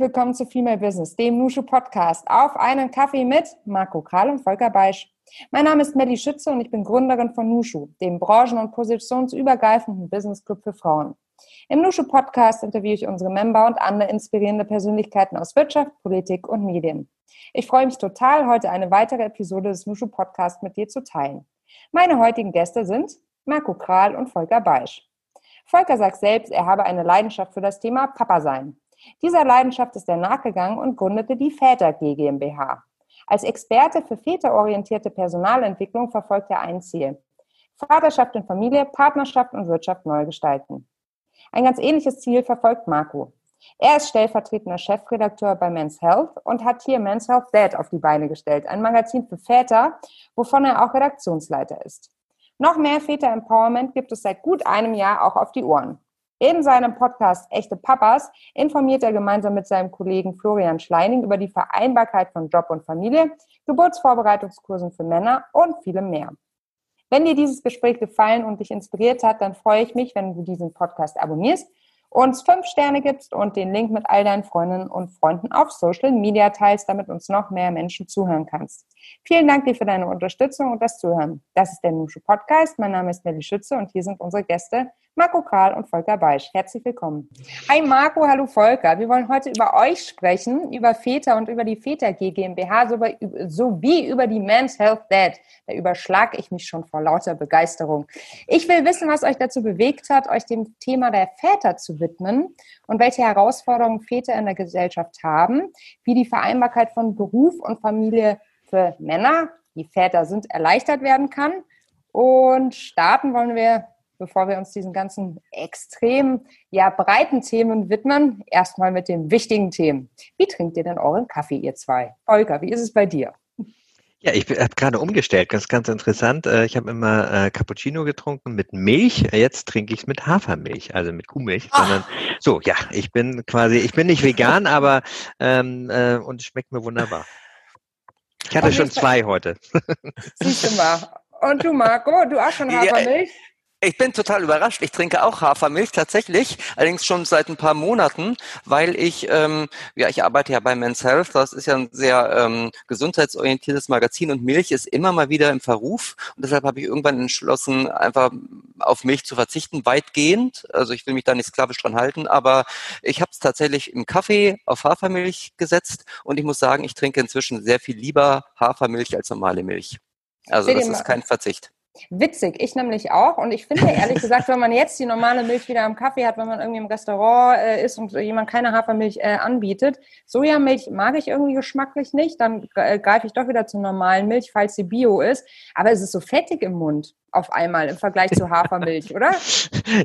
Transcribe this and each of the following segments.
willkommen zu Female Business, dem Nushu Podcast. Auf einen Kaffee mit Marco Kral und Volker Beisch. Mein Name ist Melly Schütze und ich bin Gründerin von Nushu, dem branchen- und positionsübergreifenden Business Club für Frauen. Im Nushu Podcast interviewe ich unsere Member und andere inspirierende Persönlichkeiten aus Wirtschaft, Politik und Medien. Ich freue mich total, heute eine weitere Episode des Nushu Podcasts mit dir zu teilen. Meine heutigen Gäste sind Marco Kral und Volker Beisch. Volker sagt selbst, er habe eine Leidenschaft für das Thema Papa sein. Dieser Leidenschaft ist er nachgegangen und gründete die Väter GmbH. Als Experte für väterorientierte Personalentwicklung verfolgt er ein Ziel. Vaterschaft und Familie, Partnerschaft und Wirtschaft neu gestalten. Ein ganz ähnliches Ziel verfolgt Marco. Er ist stellvertretender Chefredakteur bei Men's Health und hat hier Men's Health Dad auf die Beine gestellt, ein Magazin für Väter, wovon er auch Redaktionsleiter ist. Noch mehr Väter-Empowerment gibt es seit gut einem Jahr auch auf die Ohren. In seinem Podcast Echte Papas informiert er gemeinsam mit seinem Kollegen Florian Schleining über die Vereinbarkeit von Job und Familie, Geburtsvorbereitungskursen für Männer und vielem mehr. Wenn dir dieses Gespräch gefallen und dich inspiriert hat, dann freue ich mich, wenn du diesen Podcast abonnierst, uns fünf Sterne gibst und den Link mit all deinen Freundinnen und Freunden auf Social Media teilst, damit uns noch mehr Menschen zuhören kannst. Vielen Dank dir für deine Unterstützung und das Zuhören. Das ist der Nushu Podcast. Mein Name ist Nelly Schütze und hier sind unsere Gäste Marco Karl und Volker Beisch. Herzlich willkommen. Hi Marco, hallo Volker. Wir wollen heute über euch sprechen, über Väter und über die Väter GmbH sowie über die Men's Health Dad. Da überschlag ich mich schon vor lauter Begeisterung. Ich will wissen, was euch dazu bewegt hat, euch dem Thema der Väter zu widmen und welche Herausforderungen Väter in der Gesellschaft haben, wie die Vereinbarkeit von Beruf und Familie für Männer, die Väter sind, erleichtert werden kann. Und starten wollen wir bevor wir uns diesen ganzen extrem ja, breiten Themen widmen, erstmal mit den wichtigen Themen. Wie trinkt ihr denn euren Kaffee, ihr zwei? Olga, wie ist es bei dir? Ja, ich habe gerade umgestellt, ganz, ganz interessant. Äh, ich habe immer äh, Cappuccino getrunken mit Milch. Jetzt trinke ich es mit Hafermilch, also mit Kuhmilch. Ach. Sondern so, ja, ich bin quasi, ich bin nicht vegan, aber ähm, äh, und es schmeckt mir wunderbar. Ich hatte schon zwei heute. Siehst du mal. Und du, Marco, du auch schon Hafermilch? Ja, ich bin total überrascht. Ich trinke auch Hafermilch tatsächlich, allerdings schon seit ein paar Monaten, weil ich, ähm, ja, ich arbeite ja bei Men's Health. Das ist ja ein sehr ähm, gesundheitsorientiertes Magazin und Milch ist immer mal wieder im Verruf. Und deshalb habe ich irgendwann entschlossen, einfach auf Milch zu verzichten, weitgehend. Also ich will mich da nicht sklavisch dran halten, aber ich habe es tatsächlich im Kaffee auf Hafermilch gesetzt und ich muss sagen, ich trinke inzwischen sehr viel lieber Hafermilch als normale Milch. Also das ist kein Verzicht. Witzig, ich nämlich auch. Und ich finde ehrlich gesagt, wenn man jetzt die normale Milch wieder am Kaffee hat, wenn man irgendwie im Restaurant äh, ist und jemand keine Hafermilch äh, anbietet, Sojamilch mag ich irgendwie geschmacklich nicht, dann äh, greife ich doch wieder zur normalen Milch, falls sie bio ist. Aber es ist so fettig im Mund auf einmal im Vergleich zu Hafermilch, oder?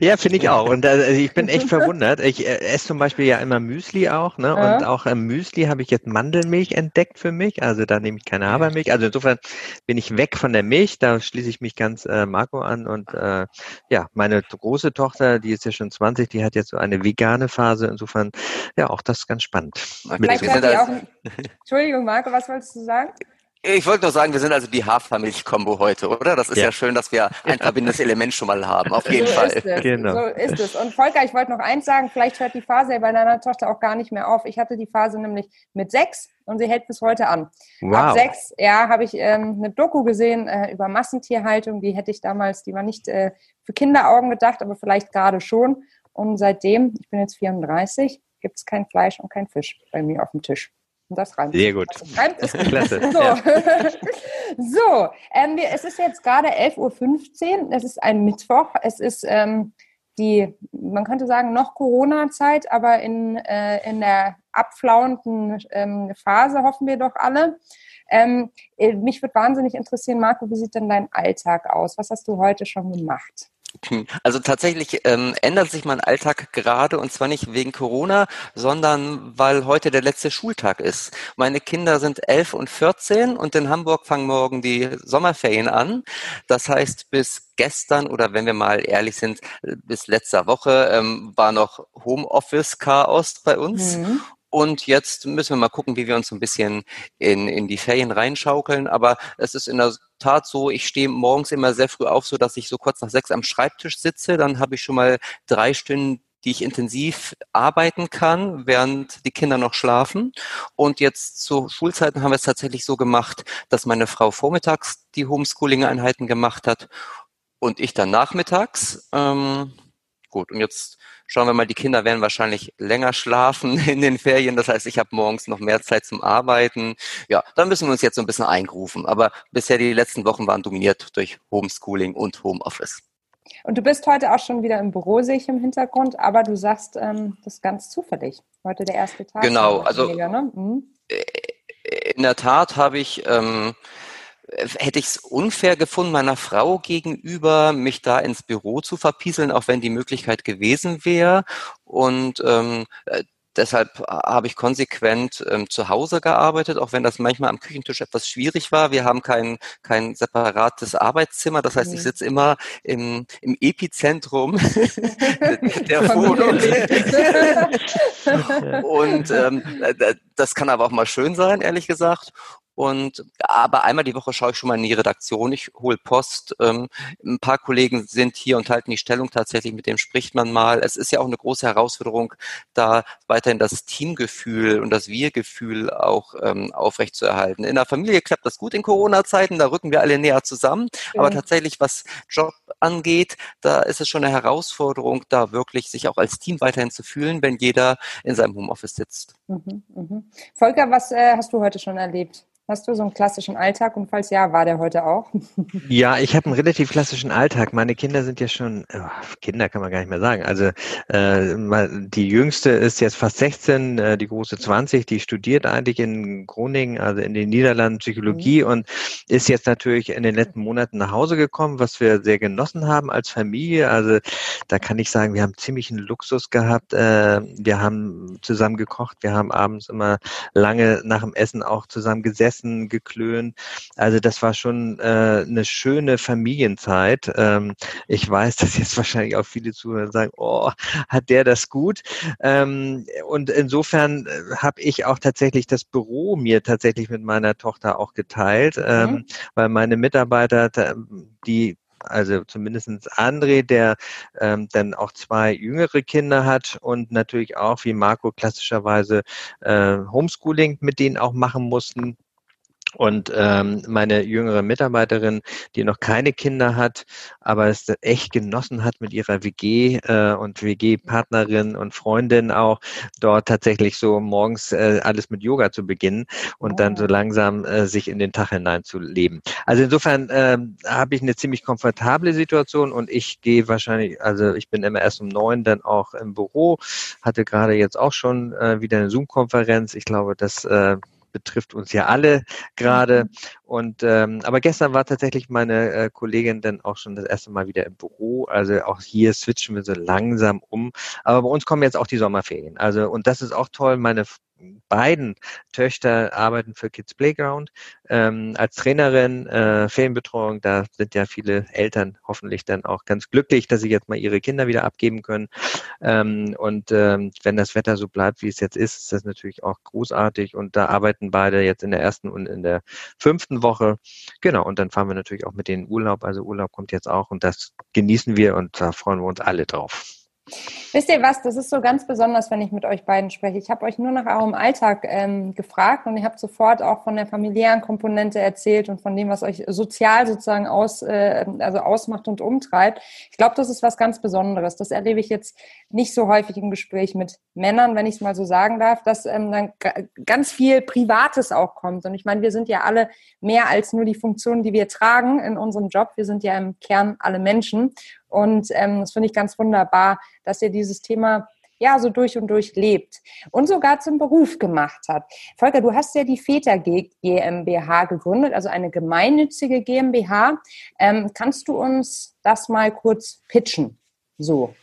Ja, finde ich auch. Und äh, ich bin echt verwundert. Ich äh, esse zum Beispiel ja immer Müsli auch, ne? Ja. Und auch im Müsli habe ich jetzt Mandelmilch entdeckt für mich. Also da nehme ich keine Hafermilch. Also insofern bin ich weg von der Milch. Da schließe ich mich ganz äh, Marco an. Und äh, ja, meine große Tochter, die ist ja schon 20, die hat jetzt so eine vegane Phase. Insofern, ja, auch das ganz spannend. Vielleicht Mit, auch, Entschuldigung, Marco, was wolltest du sagen? Ich wollte nur sagen, wir sind also die Hafermilch-Kombo heute, oder? Das ist ja. ja. schön, dass wir ein verbindendes Element schon mal haben, auf jeden so Fall. Ist es. Genau. So ist es. Und Volker, ich wollte noch eins sagen, vielleicht hört die Phase bei deiner Tochter auch gar nicht mehr auf. Ich hatte die Phase nämlich mit sechs und sie hält bis heute an. Wow. Ab sechs, ja, habe ich ähm, eine Doku gesehen äh, über Massentierhaltung. Die hätte ich damals, die war nicht äh, für Kinderaugen gedacht, aber vielleicht gerade schon. Und seitdem, ich bin jetzt 34, gibt es kein Fleisch und kein Fisch bei mir auf dem Tisch. Und das reimt. Sehr gut. Das reimt ist Klasse. So, ja. so ähm, wir, es ist jetzt gerade 11.15 Uhr. Es ist ein Mittwoch. Es ist ähm, die, man könnte sagen, noch Corona-Zeit, aber in, äh, in der abflauenden ähm, Phase hoffen wir doch alle. Ähm, äh, mich würde wahnsinnig interessieren, Marco, wie sieht denn dein Alltag aus? Was hast du heute schon gemacht? Also tatsächlich ähm, ändert sich mein Alltag gerade und zwar nicht wegen Corona, sondern weil heute der letzte Schultag ist. Meine Kinder sind elf und 14 und in Hamburg fangen morgen die Sommerferien an. Das heißt, bis gestern oder wenn wir mal ehrlich sind, bis letzter Woche ähm, war noch Homeoffice-Chaos bei uns. Mhm. Und jetzt müssen wir mal gucken, wie wir uns ein bisschen in, in die Ferien reinschaukeln. Aber es ist in der Tat so, ich stehe morgens immer sehr früh auf, so dass ich so kurz nach sechs am Schreibtisch sitze. Dann habe ich schon mal drei Stunden die ich intensiv arbeiten kann, während die Kinder noch schlafen. Und jetzt zu Schulzeiten haben wir es tatsächlich so gemacht, dass meine Frau vormittags die Homeschooling-Einheiten gemacht hat und ich dann nachmittags. Ähm, gut, und jetzt schauen wir mal, die Kinder werden wahrscheinlich länger schlafen in den Ferien. Das heißt, ich habe morgens noch mehr Zeit zum Arbeiten. Ja, da müssen wir uns jetzt so ein bisschen eingrufen. Aber bisher die letzten Wochen waren dominiert durch Homeschooling und Homeoffice. Und du bist heute auch schon wieder im Büro, sehe ich im Hintergrund, aber du sagst, ähm, das ist ganz zufällig. Heute der erste Tag. Genau, also weniger, ne? mhm. in der Tat habe ich ähm, hätte ich es unfair gefunden, meiner Frau gegenüber, mich da ins Büro zu verpieseln, auch wenn die Möglichkeit gewesen wäre. Und ähm, äh, deshalb habe ich konsequent ähm, zu Hause gearbeitet, auch wenn das manchmal am Küchentisch etwas schwierig war. Wir haben kein, kein separates Arbeitszimmer, das heißt, ich mhm. sitze immer im, im Epizentrum der Wohnung. Und ähm, das kann aber auch mal schön sein, ehrlich gesagt. Und aber einmal die Woche schaue ich schon mal in die Redaktion, ich hole Post. Ähm, ein paar Kollegen sind hier und halten die Stellung tatsächlich, mit dem spricht man mal. Es ist ja auch eine große Herausforderung, da weiterhin das Teamgefühl und das Wir-Gefühl auch ähm, aufrechtzuerhalten. In der Familie klappt das gut in Corona-Zeiten, da rücken wir alle näher zusammen. Ja. Aber tatsächlich, was Job angeht, da ist es schon eine Herausforderung, da wirklich sich auch als Team weiterhin zu fühlen, wenn jeder in seinem Homeoffice sitzt. Mhm, mh. Volker, was äh, hast du heute schon erlebt? Hast du so einen klassischen Alltag und falls ja, war der heute auch? Ja, ich habe einen relativ klassischen Alltag. Meine Kinder sind ja schon, oh, Kinder kann man gar nicht mehr sagen. Also äh, die jüngste ist jetzt fast 16, äh, die große 20, die studiert eigentlich in Groningen, also in den Niederlanden Psychologie mhm. und ist jetzt natürlich in den letzten Monaten nach Hause gekommen, was wir sehr genossen haben als Familie. Also da kann ich sagen, wir haben ziemlichen Luxus gehabt. Äh, wir haben zusammen gekocht, wir haben abends immer lange nach dem Essen auch zusammen gesessen geklönt. Also das war schon äh, eine schöne Familienzeit. Ähm, ich weiß, dass jetzt wahrscheinlich auch viele Zuhörer sagen, oh, hat der das gut? Ähm, und insofern äh, habe ich auch tatsächlich das Büro mir tatsächlich mit meiner Tochter auch geteilt, ähm, weil meine Mitarbeiter, die also zumindestens André, der ähm, dann auch zwei jüngere Kinder hat und natürlich auch wie Marco klassischerweise äh, Homeschooling mit denen auch machen mussten. Und ähm, meine jüngere Mitarbeiterin, die noch keine Kinder hat, aber es echt genossen hat mit ihrer WG äh, und WG-Partnerin und Freundin auch, dort tatsächlich so morgens äh, alles mit Yoga zu beginnen und oh. dann so oh. langsam äh, sich in den Tag hineinzuleben. Also insofern äh, habe ich eine ziemlich komfortable Situation und ich gehe wahrscheinlich, also ich bin immer erst um neun dann auch im Büro, hatte gerade jetzt auch schon äh, wieder eine Zoom-Konferenz. Ich glaube, das äh, betrifft uns ja alle gerade. Mhm. Und ähm, aber gestern war tatsächlich meine äh, Kollegin dann auch schon das erste Mal wieder im Büro. Also auch hier switchen wir so langsam um. Aber bei uns kommen jetzt auch die Sommerferien. Also und das ist auch toll. Meine beiden Töchter arbeiten für Kids Playground ähm, als Trainerin, äh, Ferienbetreuung. Da sind ja viele Eltern hoffentlich dann auch ganz glücklich, dass sie jetzt mal ihre Kinder wieder abgeben können. Ähm, und ähm, wenn das Wetter so bleibt, wie es jetzt ist, ist das natürlich auch großartig. Und da arbeiten beide jetzt in der ersten und in der fünften Woche. Genau, und dann fahren wir natürlich auch mit denen Urlaub. Also Urlaub kommt jetzt auch und das genießen wir und da freuen wir uns alle drauf. Wisst ihr was, das ist so ganz besonders, wenn ich mit euch beiden spreche. Ich habe euch nur nach eurem Alltag ähm, gefragt und ihr habt sofort auch von der familiären Komponente erzählt und von dem, was euch sozial sozusagen aus, äh, also ausmacht und umtreibt. Ich glaube, das ist was ganz Besonderes. Das erlebe ich jetzt nicht so häufig im Gespräch mit Männern, wenn ich es mal so sagen darf, dass ähm, dann ganz viel Privates auch kommt. Und ich meine, wir sind ja alle mehr als nur die Funktionen, die wir tragen in unserem Job. Wir sind ja im Kern alle Menschen. Und ähm, das finde ich ganz wunderbar, dass ihr dieses Thema ja so durch und durch lebt und sogar zum Beruf gemacht hat. Volker, du hast ja die Väter GmbH gegründet, also eine gemeinnützige GmbH. Ähm, kannst du uns das mal kurz pitchen? So.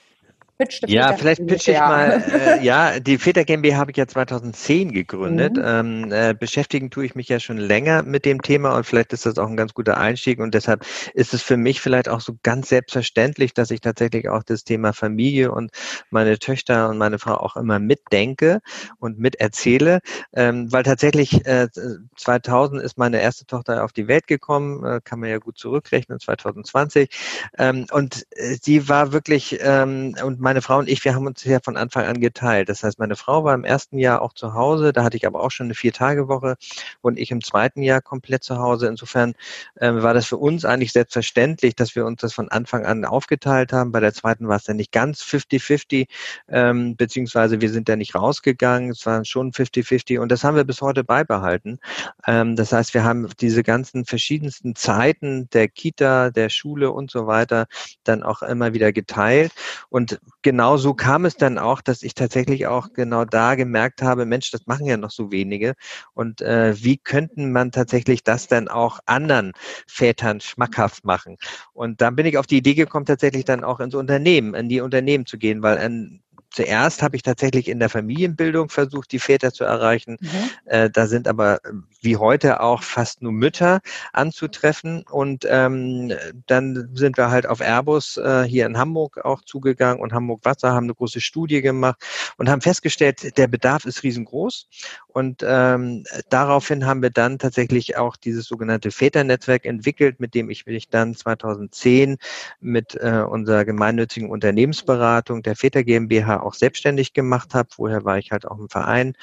Pitch ja, vielleicht pitche ich mal. Äh, ja, die Väter GmbH habe ich ja 2010 gegründet. Mhm. Ähm, äh, beschäftigen tue ich mich ja schon länger mit dem Thema und vielleicht ist das auch ein ganz guter Einstieg und deshalb ist es für mich vielleicht auch so ganz selbstverständlich, dass ich tatsächlich auch das Thema Familie und meine Töchter und meine Frau auch immer mitdenke und miterzähle, ähm, weil tatsächlich äh, 2000 ist meine erste Tochter auf die Welt gekommen, äh, kann man ja gut zurückrechnen, 2020 ähm, und äh, sie war wirklich ähm, und mein meine Frau und ich, wir haben uns ja von Anfang an geteilt. Das heißt, meine Frau war im ersten Jahr auch zu Hause, da hatte ich aber auch schon eine Vier-Tage-Woche und ich im zweiten Jahr komplett zu Hause. Insofern äh, war das für uns eigentlich selbstverständlich, dass wir uns das von Anfang an aufgeteilt haben. Bei der zweiten war es dann nicht ganz 50-50, ähm, beziehungsweise wir sind da nicht rausgegangen. Es waren schon 50-50 und das haben wir bis heute beibehalten. Ähm, das heißt, wir haben diese ganzen verschiedensten Zeiten der Kita, der Schule und so weiter dann auch immer wieder geteilt. Und genau so kam es dann auch, dass ich tatsächlich auch genau da gemerkt habe, Mensch, das machen ja noch so wenige. Und äh, wie könnten man tatsächlich das dann auch anderen Vätern schmackhaft machen? Und dann bin ich auf die Idee gekommen, tatsächlich dann auch ins Unternehmen, in die Unternehmen zu gehen, weil ein zuerst habe ich tatsächlich in der Familienbildung versucht, die Väter zu erreichen. Mhm. Äh, da sind aber wie heute auch fast nur Mütter anzutreffen. Und ähm, dann sind wir halt auf Airbus äh, hier in Hamburg auch zugegangen und Hamburg Wasser haben eine große Studie gemacht und haben festgestellt, der Bedarf ist riesengroß. Und ähm, daraufhin haben wir dann tatsächlich auch dieses sogenannte Väternetzwerk entwickelt, mit dem ich mich dann 2010 mit äh, unserer gemeinnützigen Unternehmensberatung der Väter GmbH auch selbstständig gemacht habe. Vorher war ich halt auch im Verein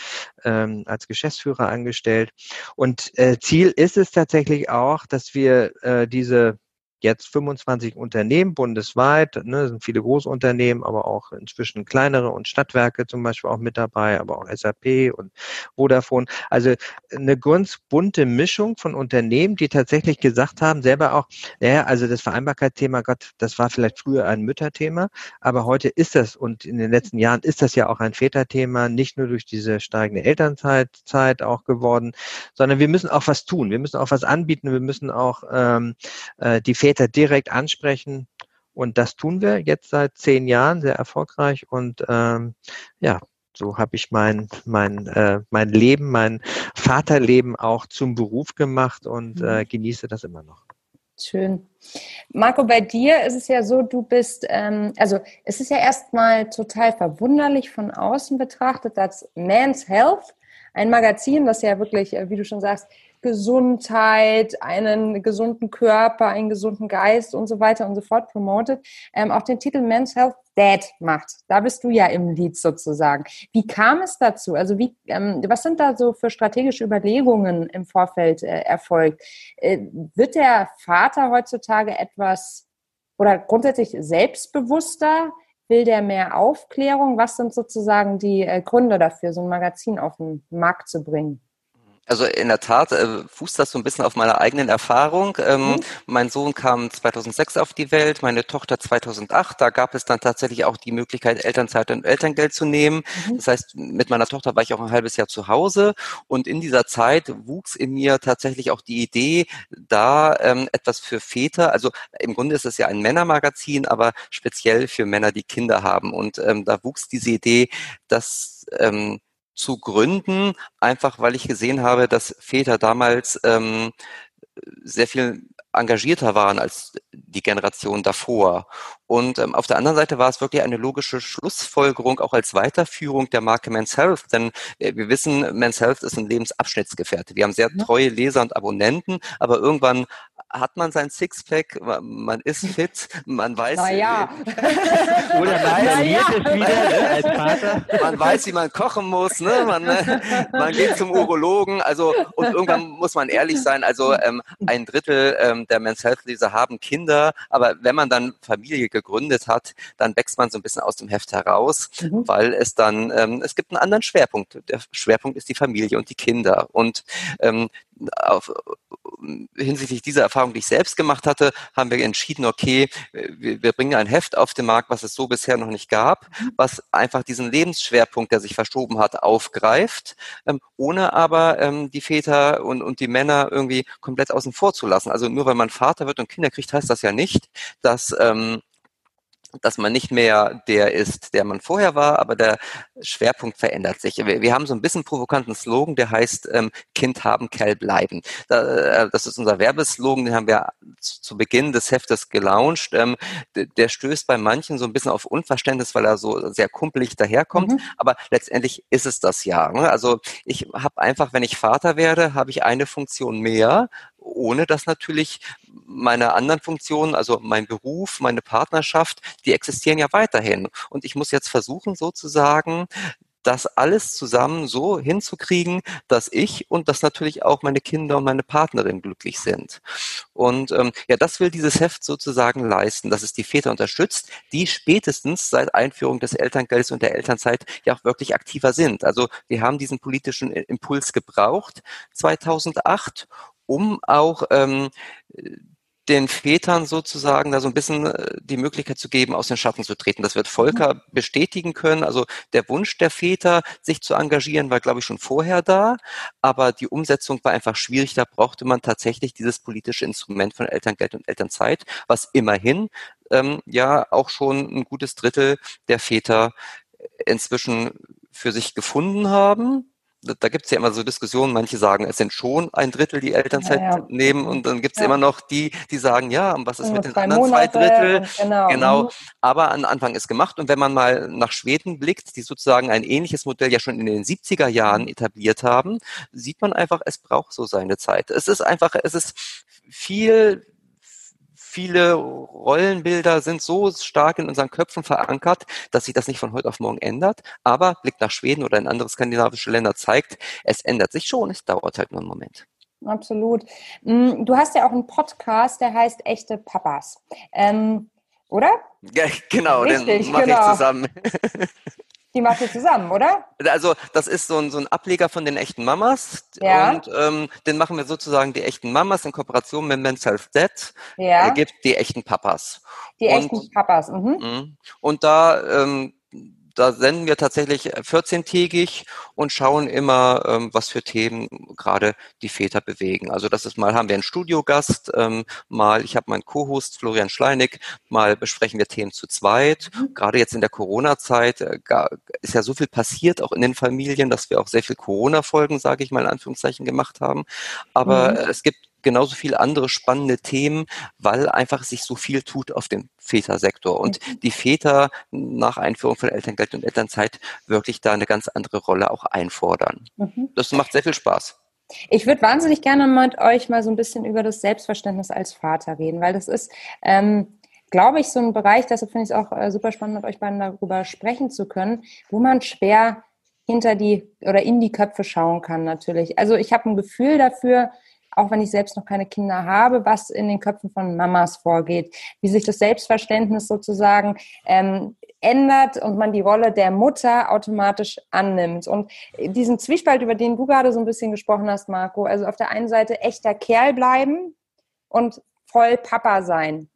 ähm, als Geschäftsführer angestellt. Und äh, Ziel ist es tatsächlich auch, dass wir äh, diese jetzt 25 Unternehmen bundesweit, ne, sind viele Großunternehmen, aber auch inzwischen kleinere und Stadtwerke zum Beispiel auch mit dabei, aber auch SAP und Vodafone. Also eine ganz bunte Mischung von Unternehmen, die tatsächlich gesagt haben, selber auch, naja, also das Vereinbarkeitsthema, Gott, das war vielleicht früher ein Mütterthema, aber heute ist das und in den letzten Jahren ist das ja auch ein Väterthema, nicht nur durch diese steigende Elternzeit Zeit auch geworden, sondern wir müssen auch was tun, wir müssen auch was anbieten, wir müssen auch ähm, äh, die Väter Väter direkt ansprechen. Und das tun wir jetzt seit zehn Jahren sehr erfolgreich. Und ähm, ja, so habe ich mein, mein, äh, mein Leben, mein Vaterleben auch zum Beruf gemacht und äh, mhm. genieße das immer noch. Schön. Marco, bei dir ist es ja so, du bist, ähm, also es ist ja erstmal total verwunderlich von außen betrachtet, dass Man's Health, ein Magazin, das ja wirklich, äh, wie du schon sagst, Gesundheit, einen gesunden Körper, einen gesunden Geist und so weiter und so fort promotet, ähm, auch den Titel Men's Health Dad macht. Da bist du ja im Lied sozusagen. Wie kam es dazu? Also wie, ähm, was sind da so für strategische Überlegungen im Vorfeld äh, erfolgt? Äh, wird der Vater heutzutage etwas oder grundsätzlich selbstbewusster? Will der mehr Aufklärung? Was sind sozusagen die äh, Gründe dafür, so ein Magazin auf den Markt zu bringen? Also in der Tat äh, fußt das so ein bisschen auf meiner eigenen Erfahrung. Ähm, mhm. Mein Sohn kam 2006 auf die Welt, meine Tochter 2008. Da gab es dann tatsächlich auch die Möglichkeit, Elternzeit und Elterngeld zu nehmen. Mhm. Das heißt, mit meiner Tochter war ich auch ein halbes Jahr zu Hause und in dieser Zeit wuchs in mir tatsächlich auch die Idee, da ähm, etwas für Väter, also im Grunde ist es ja ein Männermagazin, aber speziell für Männer, die Kinder haben. Und ähm, da wuchs diese Idee, dass ähm, zu gründen, einfach weil ich gesehen habe, dass Väter damals ähm, sehr viel engagierter waren als die Generation davor. Und ähm, auf der anderen Seite war es wirklich eine logische Schlussfolgerung, auch als Weiterführung der Marke Men's Health. Denn äh, wir wissen, Men's Health ist ein Lebensabschnittsgefährte. Wir haben sehr treue Leser und Abonnenten, aber irgendwann hat man sein Sixpack, man ist fit, man weiß, naja. oder man ja. es wieder ne, als Vater. Man weiß, wie man kochen muss, ne? man, ne? man geht zum Urologen, also und irgendwann muss man ehrlich sein, also ähm, ein Drittel ähm, der Men's Health Leser haben Kinder, aber wenn man dann Familie gegründet hat, dann wächst man so ein bisschen aus dem Heft heraus, mhm. weil es dann, ähm, es gibt einen anderen Schwerpunkt. Der Schwerpunkt ist die Familie und die Kinder und ähm, auf, hinsichtlich dieser Erfahrung, die ich selbst gemacht hatte, haben wir entschieden, okay, wir, wir, bringen ein Heft auf den Markt, was es so bisher noch nicht gab, mhm. was einfach diesen Lebensschwerpunkt, der sich verschoben hat, aufgreift, ähm, ohne aber ähm, die Väter und, und die Männer irgendwie komplett außen vor zu lassen. Also nur weil man Vater wird und Kinder kriegt, heißt das ja nicht, dass ähm, dass man nicht mehr der ist, der man vorher war, aber der Schwerpunkt verändert sich. Wir, wir haben so ein bisschen provokanten Slogan, der heißt ähm, Kind haben, Kerl bleiben. Da, äh, das ist unser Werbeslogan, den haben wir zu, zu Beginn des Heftes gelauncht. Ähm, der stößt bei manchen so ein bisschen auf Unverständnis, weil er so sehr kumpelig daherkommt, mhm. aber letztendlich ist es das ja. Ne? Also ich habe einfach, wenn ich Vater werde, habe ich eine Funktion mehr, ohne dass natürlich meine anderen Funktionen, also mein Beruf, meine Partnerschaft, die existieren ja weiterhin. Und ich muss jetzt versuchen, sozusagen das alles zusammen so hinzukriegen, dass ich und dass natürlich auch meine Kinder und meine Partnerin glücklich sind. Und ähm, ja, das will dieses Heft sozusagen leisten, dass es die Väter unterstützt, die spätestens seit Einführung des Elterngeldes und der Elternzeit ja auch wirklich aktiver sind. Also wir haben diesen politischen Impuls gebraucht 2008 um auch ähm, den Vätern sozusagen da so ein bisschen äh, die Möglichkeit zu geben, aus den Schatten zu treten. Das wird Volker mhm. bestätigen können. Also der Wunsch der Väter, sich zu engagieren, war, glaube ich, schon vorher da. Aber die Umsetzung war einfach schwierig. Da brauchte man tatsächlich dieses politische Instrument von Elterngeld und Elternzeit, was immerhin ähm, ja auch schon ein gutes Drittel der Väter inzwischen für sich gefunden haben da gibt es ja immer so Diskussionen, manche sagen, es sind schon ein Drittel, die Elternzeit ja, ja. nehmen und dann gibt es ja. immer noch die, die sagen, ja, was ist mit den anderen Monate zwei Drittel? Genau. genau. Mhm. Aber an Anfang ist gemacht und wenn man mal nach Schweden blickt, die sozusagen ein ähnliches Modell ja schon in den 70er Jahren mhm. etabliert haben, sieht man einfach, es braucht so seine Zeit. Es ist einfach, es ist viel viele Rollenbilder sind so stark in unseren Köpfen verankert, dass sich das nicht von heute auf morgen ändert. Aber Blick nach Schweden oder in andere skandinavische Länder zeigt, es ändert sich schon. Es dauert halt nur einen Moment. Absolut. Mm, du hast ja auch einen Podcast, der heißt Echte Papas. Ähm, oder? Ja, genau, Richtig, den mache genau. ich zusammen. Die macht ihr zusammen, oder? Also das ist so ein, so ein Ableger von den echten Mamas. Ja. Und ähm, den machen wir sozusagen die echten Mamas in Kooperation mit Men's Health Dead. Ja. Er gibt die echten Papas. Die und, echten Papas. Mhm. mhm. Und da ähm, da senden wir tatsächlich 14-tägig und schauen immer, ähm, was für Themen gerade die Väter bewegen. Also das ist mal, haben wir einen Studiogast, ähm, mal, ich habe meinen Co-Host Florian Schleinig, mal besprechen wir Themen zu zweit. Mhm. Gerade jetzt in der Corona-Zeit äh, ist ja so viel passiert, auch in den Familien, dass wir auch sehr viel Corona-Folgen, sage ich mal in Anführungszeichen, gemacht haben. Aber mhm. es gibt genauso viele andere spannende Themen, weil einfach sich so viel tut auf dem Vätersektor und mhm. die Väter nach Einführung von Elterngeld und Elternzeit wirklich da eine ganz andere Rolle auch einfordern. Mhm. Das macht sehr viel Spaß. Ich würde wahnsinnig gerne mit euch mal so ein bisschen über das Selbstverständnis als Vater reden, weil das ist, ähm, glaube ich, so ein Bereich, deshalb finde ich es auch äh, super spannend, mit euch beiden darüber sprechen zu können, wo man schwer hinter die oder in die Köpfe schauen kann natürlich. Also ich habe ein Gefühl dafür, auch wenn ich selbst noch keine Kinder habe, was in den Köpfen von Mamas vorgeht, wie sich das Selbstverständnis sozusagen ähm, ändert und man die Rolle der Mutter automatisch annimmt. Und diesen Zwiespalt, über den du gerade so ein bisschen gesprochen hast, Marco, also auf der einen Seite echter Kerl bleiben und voll Papa sein.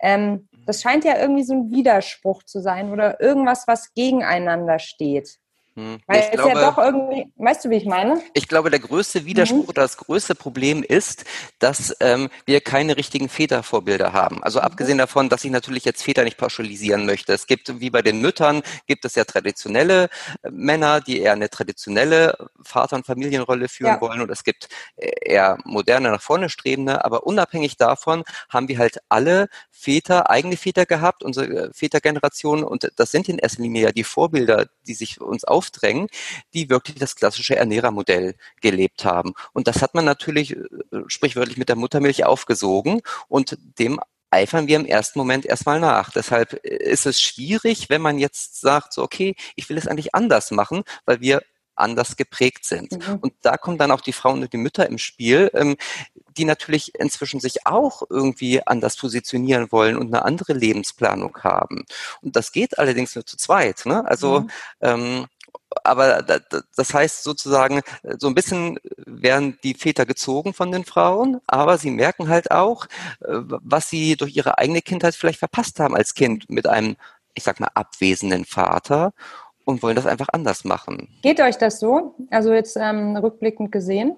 Ähm, das scheint ja irgendwie so ein Widerspruch zu sein oder irgendwas, was gegeneinander steht. Hm. Weil ich es glaube, ja doch irgendwie, weißt du, wie ich meine? Ich glaube, der größte Widerspruch mhm. oder das größte Problem ist, dass ähm, wir keine richtigen Vätervorbilder haben. Also mhm. abgesehen davon, dass ich natürlich jetzt Väter nicht pauschalisieren möchte. Es gibt, wie bei den Müttern, gibt es ja traditionelle äh, Männer, die eher eine traditionelle Vater- und Familienrolle führen ja. wollen und es gibt äh, eher moderne, nach vorne strebende. Aber unabhängig davon haben wir halt alle Väter, eigene Väter gehabt, unsere äh, Vätergeneration und das sind in erster Linie ja die Vorbilder, die sich uns auf aufdrängen, die wirklich das klassische Ernährermodell gelebt haben. Und das hat man natürlich äh, sprichwörtlich mit der Muttermilch aufgesogen und dem eifern wir im ersten Moment erstmal nach. Deshalb äh, ist es schwierig, wenn man jetzt sagt, so, okay, ich will es eigentlich anders machen, weil wir anders geprägt sind. Mhm. Und da kommen dann auch die Frauen und die Mütter im Spiel, ähm, die natürlich inzwischen sich auch irgendwie anders positionieren wollen und eine andere Lebensplanung haben. Und das geht allerdings nur zu zweit. Ne? Also mhm. ähm, aber das heißt sozusagen, so ein bisschen werden die Väter gezogen von den Frauen, aber sie merken halt auch, äh, was sie durch ihre eigene Kindheit vielleicht verpasst haben als Kind mit einem, ich sag mal, abwesenden Vater und wollen das einfach anders machen. Geht euch das so? Also jetzt ähm, rückblickend gesehen?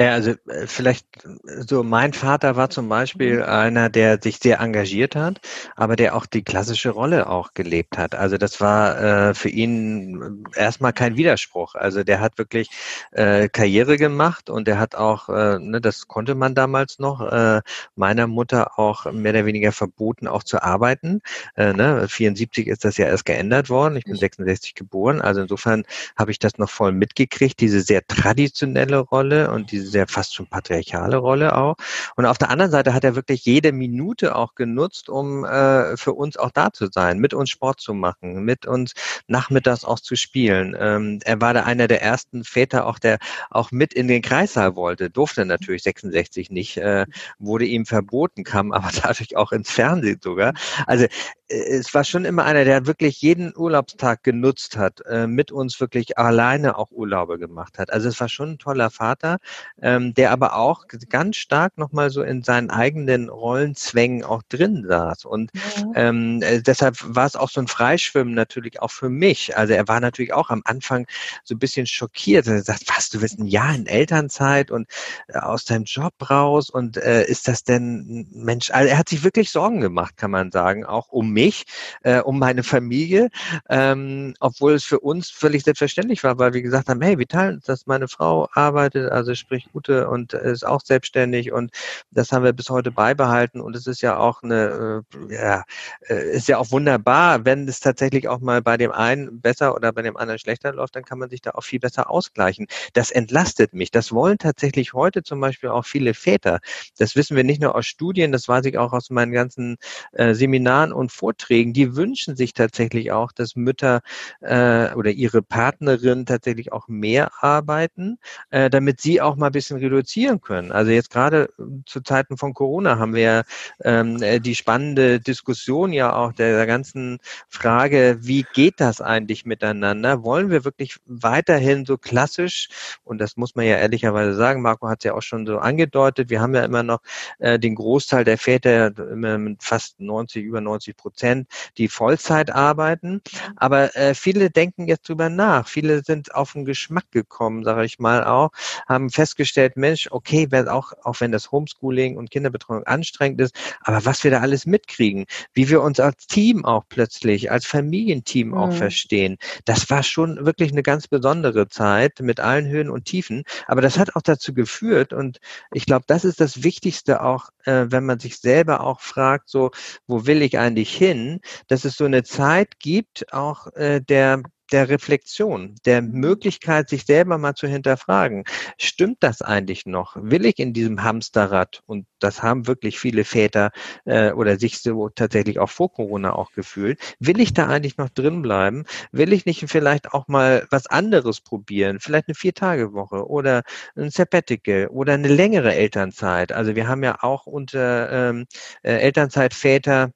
Ja, also äh, vielleicht so mein Vater war zum Beispiel mhm. einer, der sich sehr engagiert hat, aber der auch die klassische Rolle auch gelebt hat. Also das war äh, für ihn erstmal kein Widerspruch. Also der hat wirklich äh, Karriere gemacht und der hat auch, äh, ne, das konnte man damals noch, äh, meiner Mutter auch mehr oder weniger verboten, auch zu arbeiten. Äh, ne? 74 ist das ja erst geändert worden. Ich bin 66 geboren. Also insofern habe ich das noch voll mitgekriegt, diese sehr traditionelle Rolle und diese sehr fast schon patriarchale Rolle auch. Und auf der anderen Seite hat er wirklich jede Minute auch genutzt, um äh, für uns auch da zu sein, mit uns Sport zu machen, mit uns nachmittags auch zu spielen. Ähm, er war da einer der ersten Väter auch, der auch mit in den Kreissaal wollte, durfte natürlich 66 nicht, äh, wurde ihm verboten, kam aber dadurch auch ins Fernsehen sogar. Also äh, es war schon immer einer, der wirklich jeden Urlaubstag genutzt hat, äh, mit uns wirklich alleine auch Urlaube gemacht hat. Also es war schon ein toller Vater, ähm, der aber auch ganz stark nochmal so in seinen eigenen Rollenzwängen auch drin saß. Und mhm. ähm, äh, deshalb war es auch so ein Freischwimmen natürlich auch für mich. Also er war natürlich auch am Anfang so ein bisschen schockiert. Er sagt, was, du bist ein Jahr in Elternzeit und äh, aus deinem Job raus und äh, ist das denn, Mensch, also er hat sich wirklich Sorgen gemacht, kann man sagen, auch um mich, äh, um meine Familie, ähm, obwohl es für uns völlig selbstverständlich war, weil wir gesagt haben, hey, wir teilen dass meine Frau arbeitet, also sprich Ute und ist auch selbstständig und das haben wir bis heute beibehalten und es ist ja auch eine, äh, ja, äh, ist ja auch wunderbar, wenn es tatsächlich auch mal bei dem einen besser oder bei dem anderen schlechter läuft, dann kann man sich da auch viel besser ausgleichen. Das entlastet mich. Das wollen tatsächlich heute zum Beispiel auch viele Väter. Das wissen wir nicht nur aus Studien, das weiß ich auch aus meinen ganzen äh, Seminaren und Vorträgen. Die wünschen sich tatsächlich auch, dass Mütter oder ihre Partnerin tatsächlich auch mehr arbeiten, damit sie auch mal bisschen reduzieren können. Also jetzt gerade zu Zeiten von Corona haben wir ähm, äh, die spannende Diskussion ja auch der, der ganzen Frage, wie geht das eigentlich miteinander? Wollen wir wirklich weiterhin so klassisch, und das muss man ja ehrlicherweise sagen, Marco hat es ja auch schon so angedeutet, wir haben ja immer noch äh, den Großteil der Väter, mit fast 90, über 90 Prozent, die Vollzeit arbeiten. Aber äh, viele denken jetzt drüber nach. Viele sind auf den Geschmack gekommen, sage ich mal auch, haben festgestellt, Mensch, okay, wenn auch, auch wenn das Homeschooling und Kinderbetreuung anstrengend ist, aber was wir da alles mitkriegen, wie wir uns als Team auch plötzlich, als Familienteam mhm. auch verstehen, das war schon wirklich eine ganz besondere Zeit mit allen Höhen und Tiefen. Aber das hat auch dazu geführt und ich glaube, das ist das Wichtigste auch, äh, wenn man sich selber auch fragt, so, wo will ich eigentlich hin, dass es so eine Zeit gibt, auch äh, der der Reflexion, der Möglichkeit, sich selber mal zu hinterfragen. Stimmt das eigentlich noch? Will ich in diesem Hamsterrad, und das haben wirklich viele Väter äh, oder sich so tatsächlich auch vor Corona auch gefühlt, will ich da eigentlich noch drin bleiben? Will ich nicht vielleicht auch mal was anderes probieren? Vielleicht eine Vier-Tage-Woche oder ein Sabbatical oder eine längere Elternzeit. Also wir haben ja auch unter ähm, äh, Elternzeitväter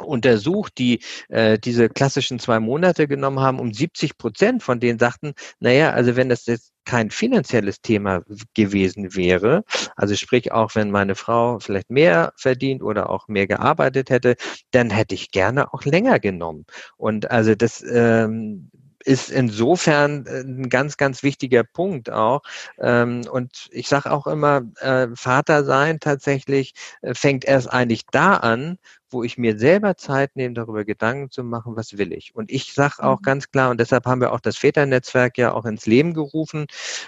untersucht, die äh, diese klassischen zwei Monate genommen haben, um 70 Prozent von denen sagten, naja, also wenn das jetzt kein finanzielles Thema gewesen wäre, also sprich auch wenn meine Frau vielleicht mehr verdient oder auch mehr gearbeitet hätte, dann hätte ich gerne auch länger genommen. Und also das ähm, ist insofern äh, ein ganz, ganz wichtiger Punkt auch. Ähm, und ich sage auch immer, äh, Vater sein tatsächlich äh, fängt erst eigentlich da an, wo ich mir selber Zeit nehme, darüber Gedanken zu machen, was will ich. Und ich sage auch mhm. ganz klar, und deshalb haben wir auch das Väternetzwerk ja auch ins Leben gerufen,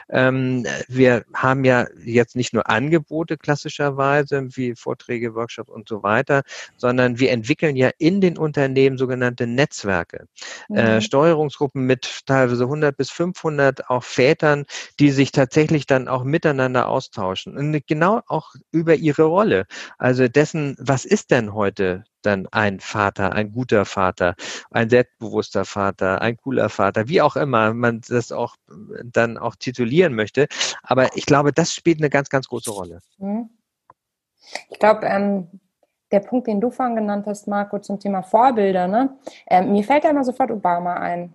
ähm, wir haben ja jetzt nicht nur Angebote klassischerweise, wie Vorträge, Workshops und so weiter, sondern wir entwickeln ja in den Unternehmen sogenannte Netzwerke. Äh, mhm. Äh, Steuerungsgruppen mit teilweise 100 bis 500 auch Vätern, die sich tatsächlich dann auch miteinander austauschen. Und genau auch über ihre Rolle. Also dessen, was ist denn heute dann ein Vater, ein guter Vater, ein selbstbewusster Vater, ein cooler Vater, wie auch immer man das auch dann auch titulieren möchte. Aber ich glaube, das spielt eine ganz, ganz große Rolle. Mhm. Ich glaube, ähm, der Punkt, den du vorhin genannt hast, Marco, zum Thema Vorbilder, ne? Ähm, mir fällt da immer sofort Obama ein.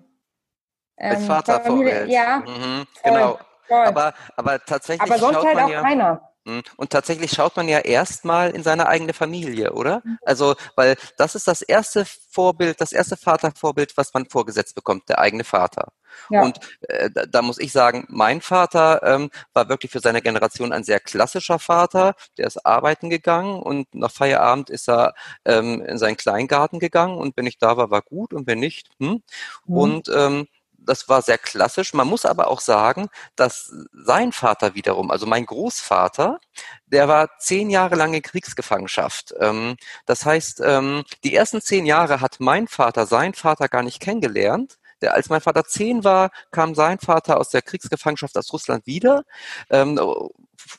Ähm, Als Vatervorbild. Ja, mhm, genau. Voll. Aber, aber tatsächlich. Aber sonst halt auch ja, keiner. Hm. Und tatsächlich schaut man ja erstmal in seine eigene Familie, oder? Mhm. Also, weil das ist das erste Vorbild, das erste Vatervorbild, was man vorgesetzt bekommt, der eigene Vater. Ja. Und äh, da, da, muss ich sagen, mein Vater ähm, war wirklich für seine Generation ein sehr klassischer Vater. Der ist arbeiten gegangen und nach Feierabend ist er ähm, in seinen Kleingarten gegangen und wenn ich da war, war gut und wenn nicht, hm. Mhm. Und ähm, das war sehr klassisch. Man muss aber auch sagen, dass sein Vater wiederum, also mein Großvater, der war zehn Jahre lang in Kriegsgefangenschaft. Ähm, das heißt, ähm, die ersten zehn Jahre hat mein Vater seinen Vater gar nicht kennengelernt. Der, als mein Vater zehn war, kam sein Vater aus der Kriegsgefangenschaft aus Russland wieder. Ähm,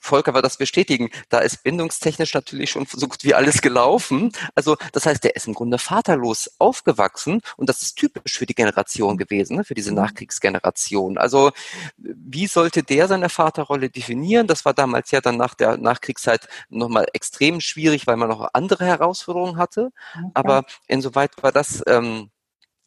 Volker wird das bestätigen. Da ist bindungstechnisch natürlich schon so gut wie alles gelaufen. Also das heißt, der ist im Grunde vaterlos aufgewachsen und das ist typisch für die Generation gewesen, ne, für diese mhm. Nachkriegsgeneration. Also wie sollte der seine Vaterrolle definieren? Das war damals ja dann nach der Nachkriegszeit nochmal extrem schwierig, weil man noch andere Herausforderungen hatte. Aber insoweit war das ähm,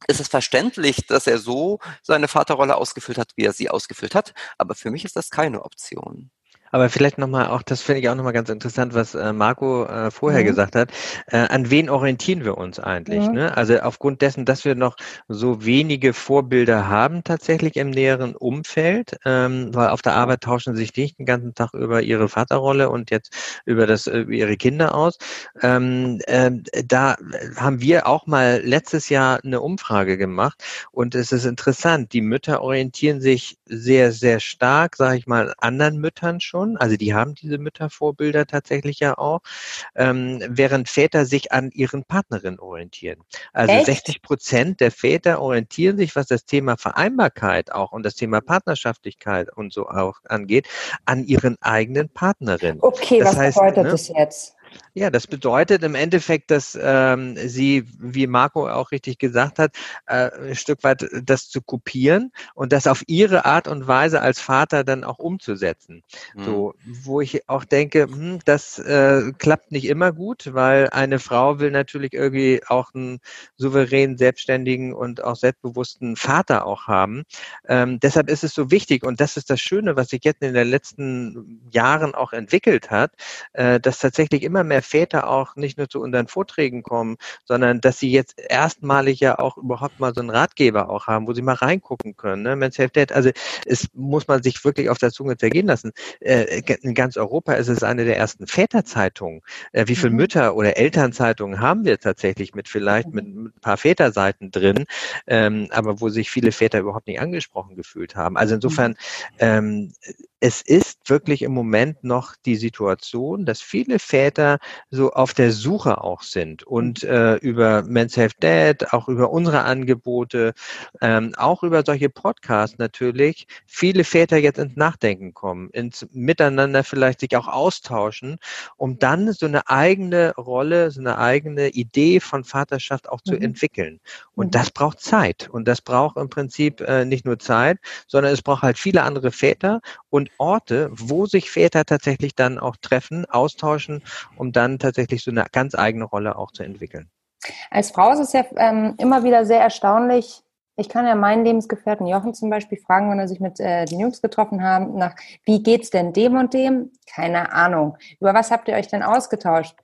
ist es verständlich, dass er so seine Vaterrolle ausgefüllt hat, wie er sie ausgefüllt hat. Aber für mich ist das keine Option. Aber vielleicht nochmal, auch das finde ich auch nochmal ganz interessant, was äh, Marco äh, vorher mhm. gesagt hat. Äh, an wen orientieren wir uns eigentlich? Mhm. Ne? Also aufgrund dessen, dass wir noch so wenige Vorbilder haben tatsächlich im näheren Umfeld, ähm, weil auf der Arbeit tauschen sich nicht den ganzen Tag über ihre Vaterrolle und jetzt über das über ihre Kinder aus. Ähm, äh, da haben wir auch mal letztes Jahr eine Umfrage gemacht und es ist interessant. Die Mütter orientieren sich sehr, sehr stark, sage ich mal, anderen Müttern schon schon. Also die haben diese Müttervorbilder tatsächlich ja auch, ähm, während Väter sich an ihren Partnerinnen orientieren. Also Echt? 60 Prozent der Väter orientieren sich, was das Thema Vereinbarkeit auch und das Thema Partnerschaftlichkeit und so auch angeht, an ihren eigenen Partnerinnen. Okay, das was heißt, bedeutet ne, das jetzt? Ja, das bedeutet im Endeffekt, dass ähm, sie, wie Marco auch richtig gesagt hat, äh, ein Stück weit das zu kopieren und das auf ihre Art und Weise als Vater dann auch umzusetzen. Mhm. So, wo ich auch denke, hm, das äh, klappt nicht immer gut, weil eine Frau will natürlich irgendwie auch einen souveränen, selbstständigen und auch selbstbewussten Vater auch haben. Ähm, deshalb ist es so wichtig und das ist das Schöne, was sich jetzt in den letzten Jahren auch entwickelt hat, äh, dass tatsächlich immer mehr Väter auch nicht nur zu unseren Vorträgen kommen, sondern dass sie jetzt erstmalig ja auch überhaupt mal so einen Ratgeber auch haben, wo sie mal reingucken können. Ne? Men's Health Dad, also es muss man sich wirklich auf der Zunge zergehen lassen. Äh, in ganz Europa ist es eine der ersten Väterzeitungen. Äh, wie viele mhm. Mütter- oder Elternzeitungen haben wir tatsächlich mit vielleicht mit, mit ein paar Väterseiten drin, ähm, aber wo sich viele Väter überhaupt nicht angesprochen gefühlt haben. Also insofern mhm. ähm, es ist wirklich im Moment noch die Situation, dass viele Väter so auf der Suche auch sind und mhm. äh, über Men's Health Dad, auch über unsere Angebote, ähm, auch über solche Podcasts natürlich, viele Väter jetzt ins Nachdenken kommen, ins Miteinander vielleicht sich auch austauschen, um dann so eine eigene Rolle, so eine eigene Idee von Vaterschaft auch zu mhm. entwickeln. Und mhm. das braucht Zeit. Und das braucht im Prinzip äh, nicht nur Zeit, sondern es braucht halt viele andere Väter und Orte, wo sich Väter tatsächlich dann auch treffen, austauschen, um dann tatsächlich so eine ganz eigene Rolle auch zu entwickeln. Als Frau ist es ja ähm, immer wieder sehr erstaunlich. Ich kann ja meinen Lebensgefährten Jochen zum Beispiel fragen, wenn er sich mit äh, den Jungs getroffen haben, nach wie geht's denn dem und dem? Keine Ahnung. Über was habt ihr euch denn ausgetauscht?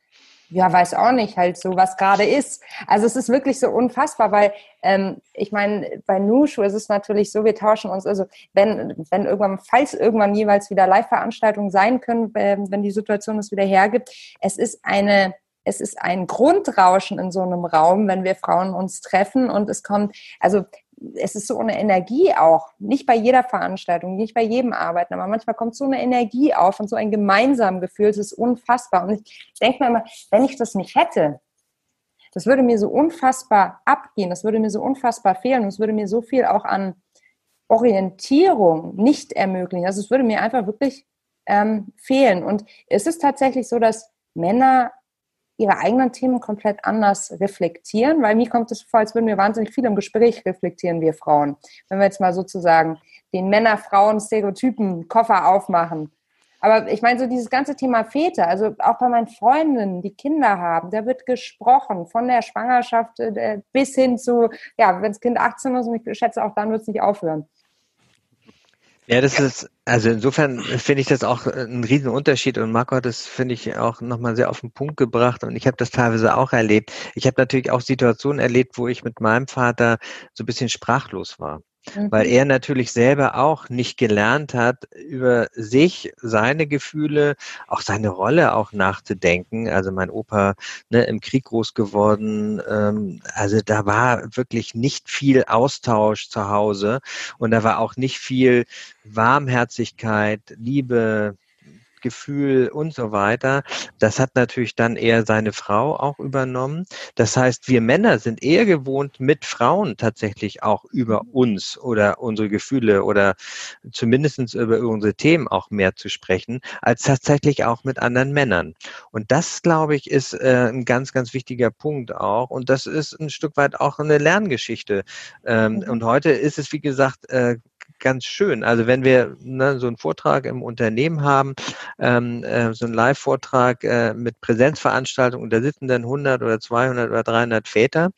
Ja, weiß auch nicht, halt so, was gerade ist. Also es ist wirklich so unfassbar, weil ähm, ich meine, bei Nushu ist es natürlich so, wir tauschen uns, also wenn, wenn irgendwann, falls irgendwann jeweils wieder Live-Veranstaltungen sein können, äh, wenn die Situation es wieder hergibt, es ist eine es ist ein Grundrauschen in so einem Raum, wenn wir Frauen uns treffen und es kommt, also es ist so eine Energie auch, nicht bei jeder Veranstaltung, nicht bei jedem Arbeiten, aber manchmal kommt so eine Energie auf und so ein gemeinsames Gefühl, es ist unfassbar. Und ich denke mir immer, wenn ich das nicht hätte, das würde mir so unfassbar abgehen, das würde mir so unfassbar fehlen und es würde mir so viel auch an Orientierung nicht ermöglichen. Also es würde mir einfach wirklich ähm, fehlen. Und es ist tatsächlich so, dass Männer ihre eigenen Themen komplett anders reflektieren, weil mir kommt es vor, als würden wir wahnsinnig viel im Gespräch reflektieren, wir Frauen. Wenn wir jetzt mal sozusagen den Männer-Frauen-Stereotypen Koffer aufmachen. Aber ich meine, so dieses ganze Thema Väter, also auch bei meinen Freundinnen, die Kinder haben, da wird gesprochen, von der Schwangerschaft äh, bis hin zu, ja, wenn das Kind 18 ist, und ich schätze, auch dann wird es nicht aufhören. Ja, das ist, also insofern finde ich das auch ein Riesenunterschied und Marco hat das, finde ich, auch nochmal sehr auf den Punkt gebracht und ich habe das teilweise auch erlebt. Ich habe natürlich auch Situationen erlebt, wo ich mit meinem Vater so ein bisschen sprachlos war weil mhm. er natürlich selber auch nicht gelernt hat, über sich, seine Gefühle, auch seine Rolle auch nachzudenken. Also mein Opa ne, im Krieg groß geworden, ähm, also da war wirklich nicht viel Austausch zu Hause und da war auch nicht viel Warmherzigkeit, Liebe, Mitgefühl und so weiter. Das hat natürlich dann eher seine Frau auch übernommen. Das heißt, wir Männer sind eher gewohnt, mit Frauen tatsächlich auch über uns oder unsere Gefühle oder zumindest über unsere Themen auch mehr zu sprechen, als tatsächlich auch mit anderen Männern. Und das, glaube ich, ist äh, ein ganz, ganz wichtiger Punkt auch. Und das ist ein Stück weit auch eine Lerngeschichte. Ähm, mhm. Und heute ist es, wie gesagt, äh, ganz schön. Also wenn wir ne, so einen Vortrag im Unternehmen haben, ähm, äh, so einen Live-Vortrag äh, mit Präsenzveranstaltung und da sitzen dann 100 oder 200 oder 300 Väter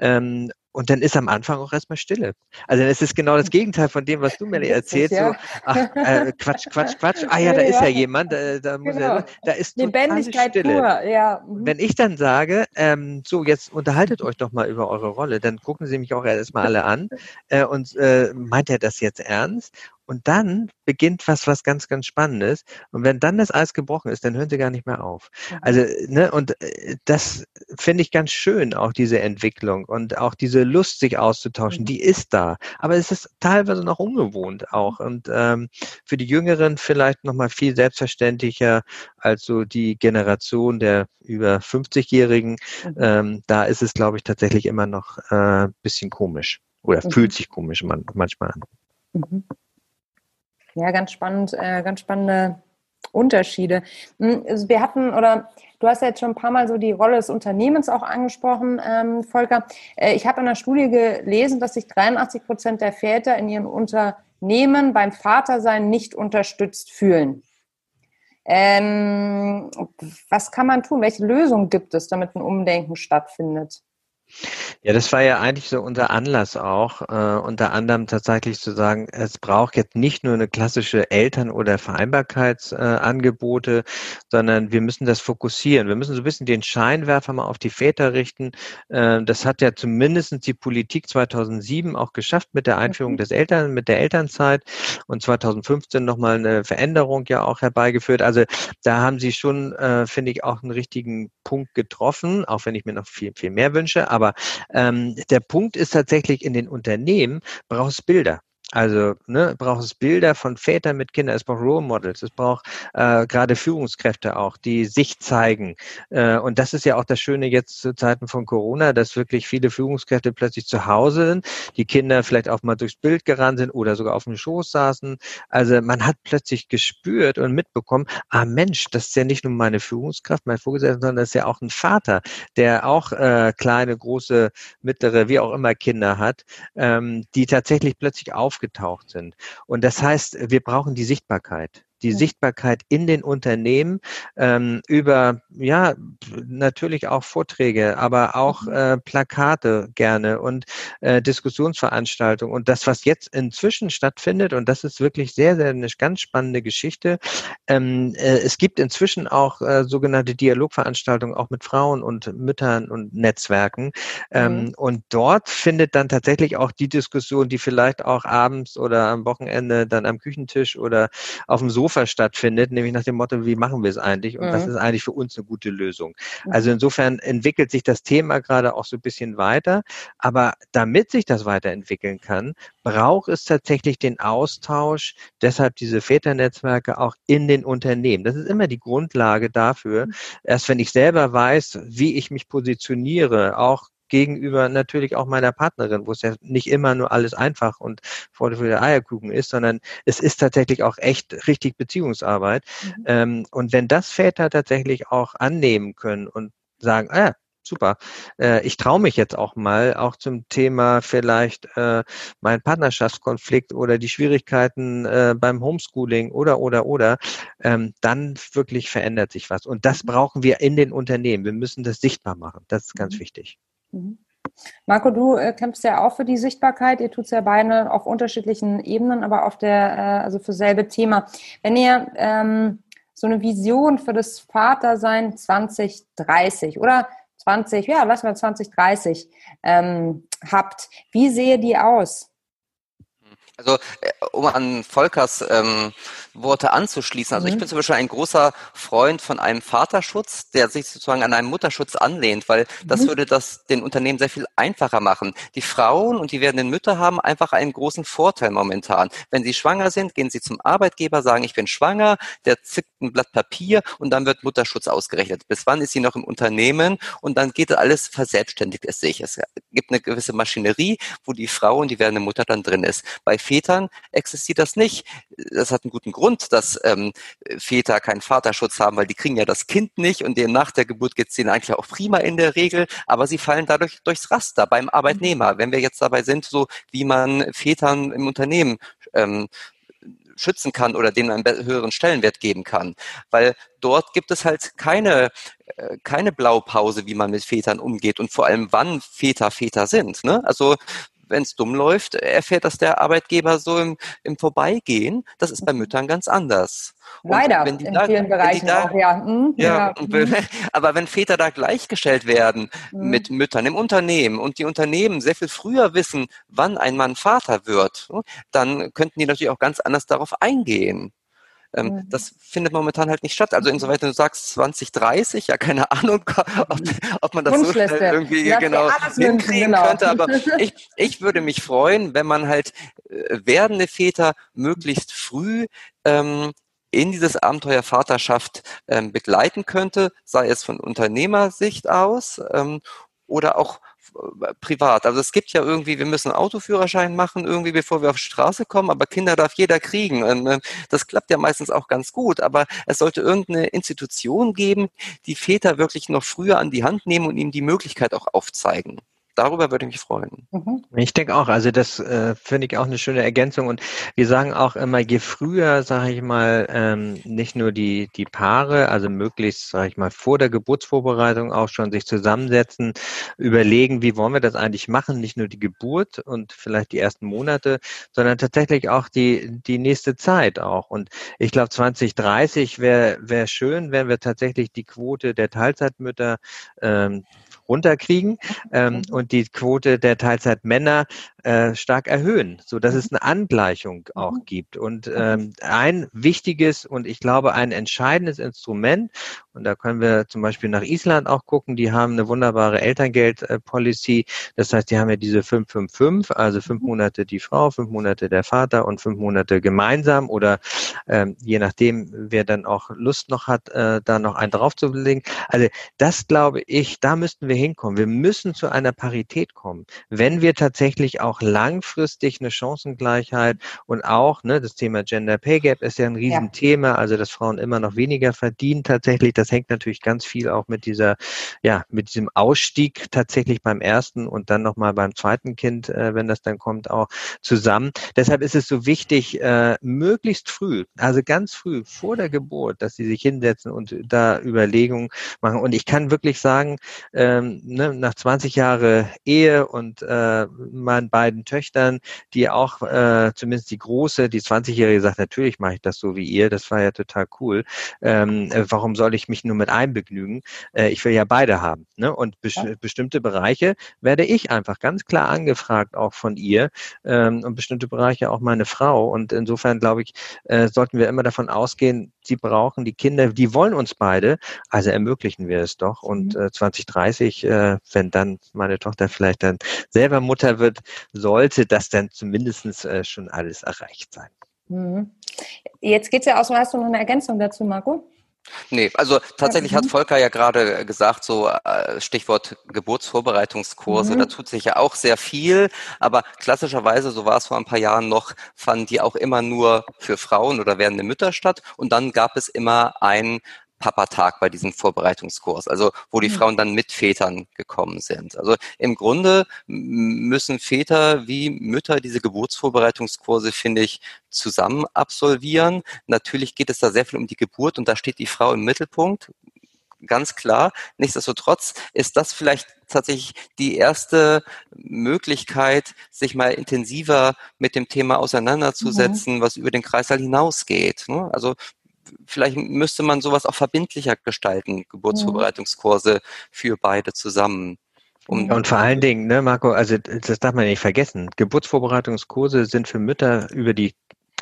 ähm, und dann ist am Anfang auch erstmal Stille. Also es ist genau das Gegenteil von dem, was du mir erzählst. Ja. So, ach, äh, Quatsch, Quatsch, Quatsch. Ah ja, da ist ja jemand. Da, da, muss genau. er, da ist Lebendigkeit Stille. Pur. Ja. Mhm. Wenn ich dann sage, ähm, so jetzt unterhaltet euch doch mal über eure Rolle, dann gucken sie mich auch erstmal alle an äh, und äh, meint er das jetzt ernst? Und dann beginnt was, was ganz, ganz Spannendes. Und wenn dann das Eis gebrochen ist, dann hören sie gar nicht mehr auf. Mhm. Also, ne, und äh, das finde ich ganz schön, auch diese Entwicklung und auch diese Lust, sich auszutauschen, mhm. die ist da. Aber es ist teilweise noch ungewohnt auch. Mhm. Und ähm, für die Jüngeren vielleicht nochmal viel selbstverständlicher als so die Generation der über 50-Jährigen. Mhm. Ähm, da ist es, glaube ich, tatsächlich immer noch äh, bisschen komisch. Oder mhm. fühlt sich komisch man, manchmal an. Mhm. Ja, ganz spannend, äh, ganz spannende Unterschiede. Hm, also wir hatten, oder du hast ja jetzt schon ein paar Mal so die Rolle des Unternehmens auch angesprochen, ähm, Volker. Äh, ich habe in einer Studie gelesen, dass sich 83 Prozent der Väter in ihren Unternehmen beim Vatersein nicht unterstützt fühlen. Ähm, was kann man tun? Welche Lösung gibt es, damit ein Umdenken stattfindet? Ja, das war ja eigentlich so unser Anlass auch, äh, unter anderem tatsächlich zu sagen, es braucht jetzt nicht nur eine klassische Eltern- oder Vereinbarkeitsangebote, äh, sondern wir müssen das fokussieren. Wir müssen so ein bisschen den Scheinwerfer mal auf die Väter richten. Äh, das hat ja zumindest die Politik 2007 auch geschafft mit der Einführung mhm. des Eltern, mit der Elternzeit und 2015 nochmal eine Veränderung ja auch herbeigeführt. Also da haben sie schon, äh, finde ich, auch einen richtigen Punkt getroffen, auch wenn ich mir noch viel, viel mehr wünsche. Aber ähm, der Punkt ist tatsächlich in den Unternehmen brauchst Bilder. Also ne, braucht es Bilder von Vätern mit Kindern, es braucht Role Models, es braucht äh, gerade Führungskräfte auch, die sich zeigen. Äh, und das ist ja auch das Schöne jetzt zu Zeiten von Corona, dass wirklich viele Führungskräfte plötzlich zu Hause sind, die Kinder vielleicht auch mal durchs Bild gerannt sind oder sogar auf dem Schoß saßen. Also man hat plötzlich gespürt und mitbekommen, ah Mensch, das ist ja nicht nur meine Führungskraft, mein Vorgesetzter, sondern das ist ja auch ein Vater, der auch äh, kleine, große, mittlere, wie auch immer Kinder hat, ähm, die tatsächlich plötzlich auf aufgetaucht sind. Und das heißt, wir brauchen die Sichtbarkeit die. Sichtbarkeit in den Unternehmen ähm, über, ja, natürlich auch Vorträge, aber auch mhm. äh, Plakate gerne und äh, Diskussionsveranstaltungen. Und das, was jetzt inzwischen stattfindet, und das ist wirklich sehr, sehr eine ganz spannende Geschichte, ähm, äh, es gibt inzwischen auch äh, sogenannte Dialogveranstaltungen auch mit Frauen und Müttern und Netzwerken. Ähm, mhm. Und dort findet dann tatsächlich auch die Diskussion, die vielleicht auch abends oder am Wochenende dann am Küchentisch oder auf dem Sofa Sofa stattfindet, nämlich nach dem Motto, wie machen wir es eigentlich? Und mhm. was ist eigentlich für uns eine gute Lösung? Also insofern entwickelt sich das Thema gerade auch so ein bisschen weiter. Aber damit sich das weiterentwickeln kann, braucht es tatsächlich den Austausch, deshalb diese Väternetzwerke auch in den Unternehmen. Das ist immer die Grundlage dafür. Mhm. Erst wenn ich selber weiß, wie ich mich positioniere, auch gegenüber natürlich auch meiner Partnerin, wo es ja nicht immer nur alles einfach und vor der Eierkuchen ist, sondern es ist tatsächlich auch echt richtig Beziehungsarbeit. Mhm. Ähm, und wenn das Väter tatsächlich auch annehmen können und sagen, ah, super. Äh, ich traue mich jetzt auch mal, auch zum Thema vielleicht äh, mein Partnerschaftskonflikt oder die Schwierigkeiten äh, beim Homeschooling oder, oder, oder, ähm, dann wirklich verändert sich was. Und das mhm. brauchen wir in den Unternehmen. Wir müssen das sichtbar machen. Das ist ganz mhm. wichtig. Mhm. Marco, du äh, kämpfst ja auch für die Sichtbarkeit. Ihr tut es ja beide auf unterschiedlichen Ebenen, aber auf der, äh, also für selbe Thema. Wenn ihr ähm, so eine Vision für das Vatersein 2030 oder 20, ja, lassen wir 2030 ähm, habt, wie sehe die aus? Also äh, um an Volkers ähm, Worte anzuschließen. Also mhm. ich bin zum Beispiel ein großer Freund von einem Vaterschutz, der sich sozusagen an einen Mutterschutz anlehnt, weil das mhm. würde das den Unternehmen sehr viel einfacher machen. Die Frauen und die werdenden Mütter haben einfach einen großen Vorteil momentan. Wenn sie schwanger sind, gehen sie zum Arbeitgeber, sagen, ich bin schwanger, der zickt ein Blatt Papier und dann wird Mutterschutz ausgerechnet. Bis wann ist sie noch im Unternehmen? Und dann geht alles verselbstständigt es sich. Es gibt eine gewisse Maschinerie, wo die Frau und die werdende Mutter dann drin ist. Bei Vätern existiert das nicht. Das hat einen guten Grund, dass ähm, Väter keinen Vaterschutz haben, weil die kriegen ja das Kind nicht und denen nach der Geburt geht es denen eigentlich auch prima in der Regel, aber sie fallen dadurch durchs Raster beim Arbeitnehmer. Wenn wir jetzt dabei sind, so wie man Vätern im Unternehmen ähm, schützen kann oder denen einen höheren Stellenwert geben kann. Weil dort gibt es halt keine, äh, keine Blaupause, wie man mit Vätern umgeht und vor allem wann Väter Väter sind. Ne? Also wenn es dumm läuft, erfährt das der Arbeitgeber so im, im Vorbeigehen. Das ist bei mhm. Müttern ganz anders. Leider, in da, vielen Bereichen da, auch, ja. Hm, ja, ja. Mhm. aber wenn Väter da gleichgestellt werden mhm. mit Müttern im Unternehmen und die Unternehmen sehr viel früher wissen, wann ein Mann Vater wird, dann könnten die natürlich auch ganz anders darauf eingehen. Ähm, mhm. Das findet momentan halt nicht statt. Also insoweit du sagst 2030, ja keine Ahnung, ob, ob man das so schnell irgendwie ja, genau hinkriegen genau. könnte. Aber ich, ich würde mich freuen, wenn man halt äh, werdende Väter möglichst früh ähm, in dieses Abenteuer Vaterschaft ähm, begleiten könnte, sei es von Unternehmersicht aus ähm, oder auch privat. Also es gibt ja irgendwie, wir müssen Autoführerschein machen, irgendwie bevor wir auf die Straße kommen, aber Kinder darf jeder kriegen. Und, äh, das klappt ja meistens auch ganz gut, aber es sollte irgendeine Institution geben, die Väter wirklich noch früher an die Hand nehmen und ihnen die Möglichkeit auch aufzeigen darüber würde ich mich freuen. Mhm. Ich denke auch, also das äh, finde ich auch eine schöne Ergänzung und wir sagen auch immer, je früher, sage ich mal, ähm, nicht nur die, die Paare, also möglichst, sage ich mal, vor der Geburtsvorbereitung auch schon sich zusammensetzen, überlegen, wie wollen wir das eigentlich machen, nicht nur die Geburt und vielleicht die ersten Monate, sondern tatsächlich auch die, die nächste Zeit auch. Und ich glaube, 2030 wäre wär schön, wenn wir tatsächlich die Quote der Teilzeitmütter ähm, runterkriegen ähm, und die Quote der Teilzeitmänner äh, stark erhöhen, so dass es eine Angleichung auch mhm. gibt. Und ähm, ein wichtiges und ich glaube ein entscheidendes Instrument, und da können wir zum Beispiel nach Island auch gucken, die haben eine wunderbare Elterngeld-Policy. Das heißt, die haben ja diese 555, also fünf mhm. Monate die Frau, fünf Monate der Vater und fünf Monate gemeinsam oder ähm, je nachdem, wer dann auch Lust noch hat, äh, da noch einen draufzulegen. Also das glaube ich, da müssten wir hinkommen. Wir müssen zu einer Parität kommen, wenn wir tatsächlich auch langfristig eine Chancengleichheit und auch ne, das Thema Gender Pay Gap ist ja ein Riesenthema, ja. also dass Frauen immer noch weniger verdienen tatsächlich. Das hängt natürlich ganz viel auch mit dieser, ja, mit diesem Ausstieg tatsächlich beim ersten und dann nochmal beim zweiten Kind, äh, wenn das dann kommt, auch zusammen. Deshalb ist es so wichtig, äh, möglichst früh, also ganz früh vor der Geburt, dass sie sich hinsetzen und da Überlegungen machen. Und ich kann wirklich sagen, ähm, ne, nach 20 Jahre Ehe und äh, meinen beiden Töchtern, die auch, äh, zumindest die große, die 20-Jährige sagt, natürlich mache ich das so wie ihr, das war ja total cool. Ähm, äh, warum soll ich mich nur mit einem begnügen? Äh, ich will ja beide haben. Ne? Und bes ja. bestimmte Bereiche werde ich einfach ganz klar angefragt, auch von ihr ähm, und bestimmte Bereiche auch meine Frau. Und insofern glaube ich, äh, sollten wir immer davon ausgehen, sie brauchen die Kinder, die wollen uns beide, also ermöglichen wir es doch. Und mhm. äh, 2030, äh, wenn dann meine Tochter vielleicht dann selber Mutter wird, sollte das dann zumindest äh, schon alles erreicht sein. Mhm. Jetzt geht es ja auch so, hast du noch eine Ergänzung dazu, Marco? Nee, also tatsächlich hat mhm. Volker ja gerade gesagt, so äh, Stichwort Geburtsvorbereitungskurse, mhm. da tut sich ja auch sehr viel, aber klassischerweise, so war es vor ein paar Jahren noch, fanden die auch immer nur für Frauen oder werdende Mütter statt und dann gab es immer ein Papa-Tag bei diesem Vorbereitungskurs, also wo die mhm. Frauen dann mit Vätern gekommen sind. Also im Grunde müssen Väter wie Mütter diese Geburtsvorbereitungskurse, finde ich, zusammen absolvieren. Natürlich geht es da sehr viel um die Geburt und da steht die Frau im Mittelpunkt, ganz klar. Nichtsdestotrotz ist das vielleicht tatsächlich die erste Möglichkeit, sich mal intensiver mit dem Thema auseinanderzusetzen, mhm. was über den Kreißsaal hinausgeht. Ne? Also vielleicht müsste man sowas auch verbindlicher gestalten, Geburtsvorbereitungskurse für beide zusammen. Um und vor allen Dingen, ne, Marco, also das darf man nicht vergessen. Geburtsvorbereitungskurse sind für Mütter über die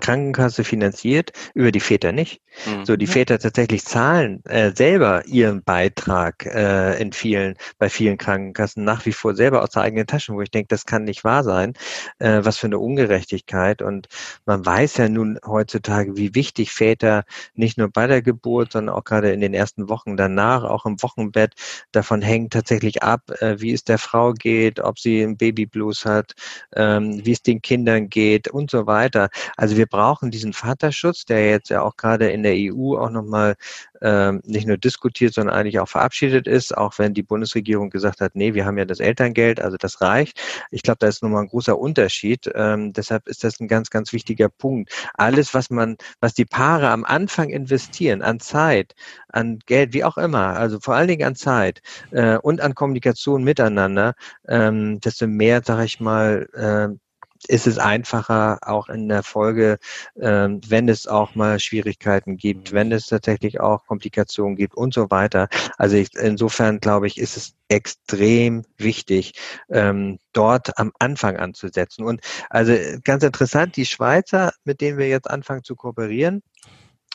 Krankenkasse finanziert, über die Väter nicht. Mhm. So, die Väter tatsächlich zahlen äh, selber ihren Beitrag äh, in vielen, bei vielen Krankenkassen nach wie vor selber aus der eigenen Tasche, wo ich denke, das kann nicht wahr sein. Äh, was für eine Ungerechtigkeit. Und man weiß ja nun heutzutage, wie wichtig Väter nicht nur bei der Geburt, sondern auch gerade in den ersten Wochen danach, auch im Wochenbett, davon hängt tatsächlich ab, äh, wie es der Frau geht, ob sie einen Babyblues hat, ähm, wie es den Kindern geht und so weiter. Also wir brauchen diesen Vaterschutz, der jetzt ja auch gerade in der EU auch nochmal ähm, nicht nur diskutiert, sondern eigentlich auch verabschiedet ist, auch wenn die Bundesregierung gesagt hat, nee, wir haben ja das Elterngeld, also das reicht. Ich glaube, da ist nochmal ein großer Unterschied. Ähm, deshalb ist das ein ganz, ganz wichtiger Punkt. Alles, was man, was die Paare am Anfang investieren, an Zeit, an Geld, wie auch immer, also vor allen Dingen an Zeit äh, und an Kommunikation miteinander, ähm, desto mehr, sage ich mal, äh, ist es einfacher, auch in der Folge, ähm, wenn es auch mal Schwierigkeiten gibt, wenn es tatsächlich auch Komplikationen gibt und so weiter. Also ich, insofern glaube ich, ist es extrem wichtig, ähm, dort am Anfang anzusetzen. Und also ganz interessant, die Schweizer, mit denen wir jetzt anfangen zu kooperieren,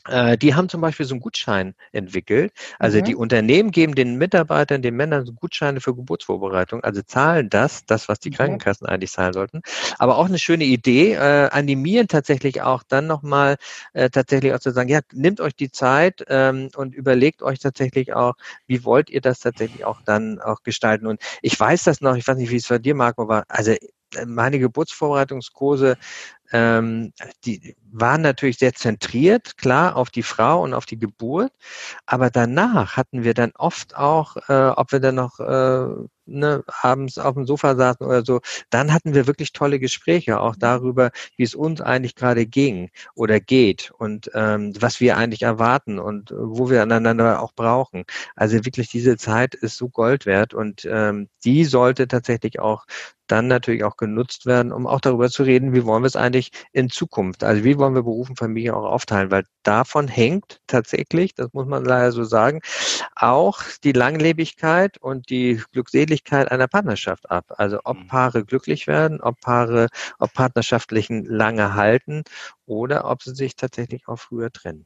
die haben zum Beispiel so einen Gutschein entwickelt. Also mhm. die Unternehmen geben den Mitarbeitern, den Männern so Gutscheine für Geburtsvorbereitung, also zahlen das, das, was die Krankenkassen mhm. eigentlich zahlen sollten. Aber auch eine schöne Idee, äh, animieren tatsächlich auch dann nochmal äh, tatsächlich auch zu sagen, ja, nehmt euch die Zeit ähm, und überlegt euch tatsächlich auch, wie wollt ihr das tatsächlich auch dann auch gestalten. Und ich weiß das noch, ich weiß nicht, wie es bei dir, Marco, war. Also äh, meine Geburtsvorbereitungskurse ähm, die waren natürlich sehr zentriert, klar, auf die Frau und auf die Geburt. Aber danach hatten wir dann oft auch, äh, ob wir dann noch äh, ne, abends auf dem Sofa saßen oder so, dann hatten wir wirklich tolle Gespräche auch darüber, wie es uns eigentlich gerade ging oder geht und ähm, was wir eigentlich erwarten und wo wir aneinander auch brauchen. Also wirklich diese Zeit ist so Gold wert und ähm, die sollte tatsächlich auch dann natürlich auch genutzt werden, um auch darüber zu reden, wie wollen wir es eigentlich in Zukunft, also wie wollen wir Beruf und Familie auch aufteilen, weil davon hängt tatsächlich, das muss man leider so sagen, auch die Langlebigkeit und die Glückseligkeit einer Partnerschaft ab. Also ob mhm. Paare glücklich werden, ob Paare, ob Partnerschaftlichen lange halten oder ob sie sich tatsächlich auch früher trennen.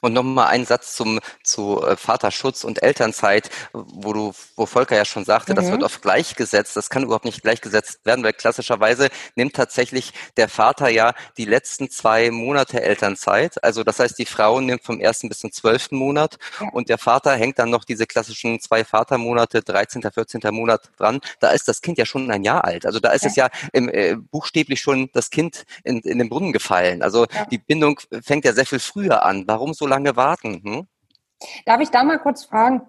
Und nochmal ein Satz zum zu äh, Vaterschutz und Elternzeit, wo du, wo Volker ja schon sagte, mhm. das wird oft gleichgesetzt. Das kann überhaupt nicht gleichgesetzt werden, weil klassischerweise nimmt tatsächlich der Vater ja die letzten zwei Monate Elternzeit. Also das heißt, die Frau nimmt vom ersten bis zum zwölften Monat ja. und der Vater hängt dann noch diese klassischen zwei Vatermonate, 13., 14. Monat dran. Da ist das Kind ja schon ein Jahr alt. Also da ist ja. es ja im, äh, buchstäblich schon das Kind in, in den Brunnen gefallen. Also ja. die Bindung fängt ja sehr viel früher an. Warum warum so lange warten? Hm? Darf ich da mal kurz fragen,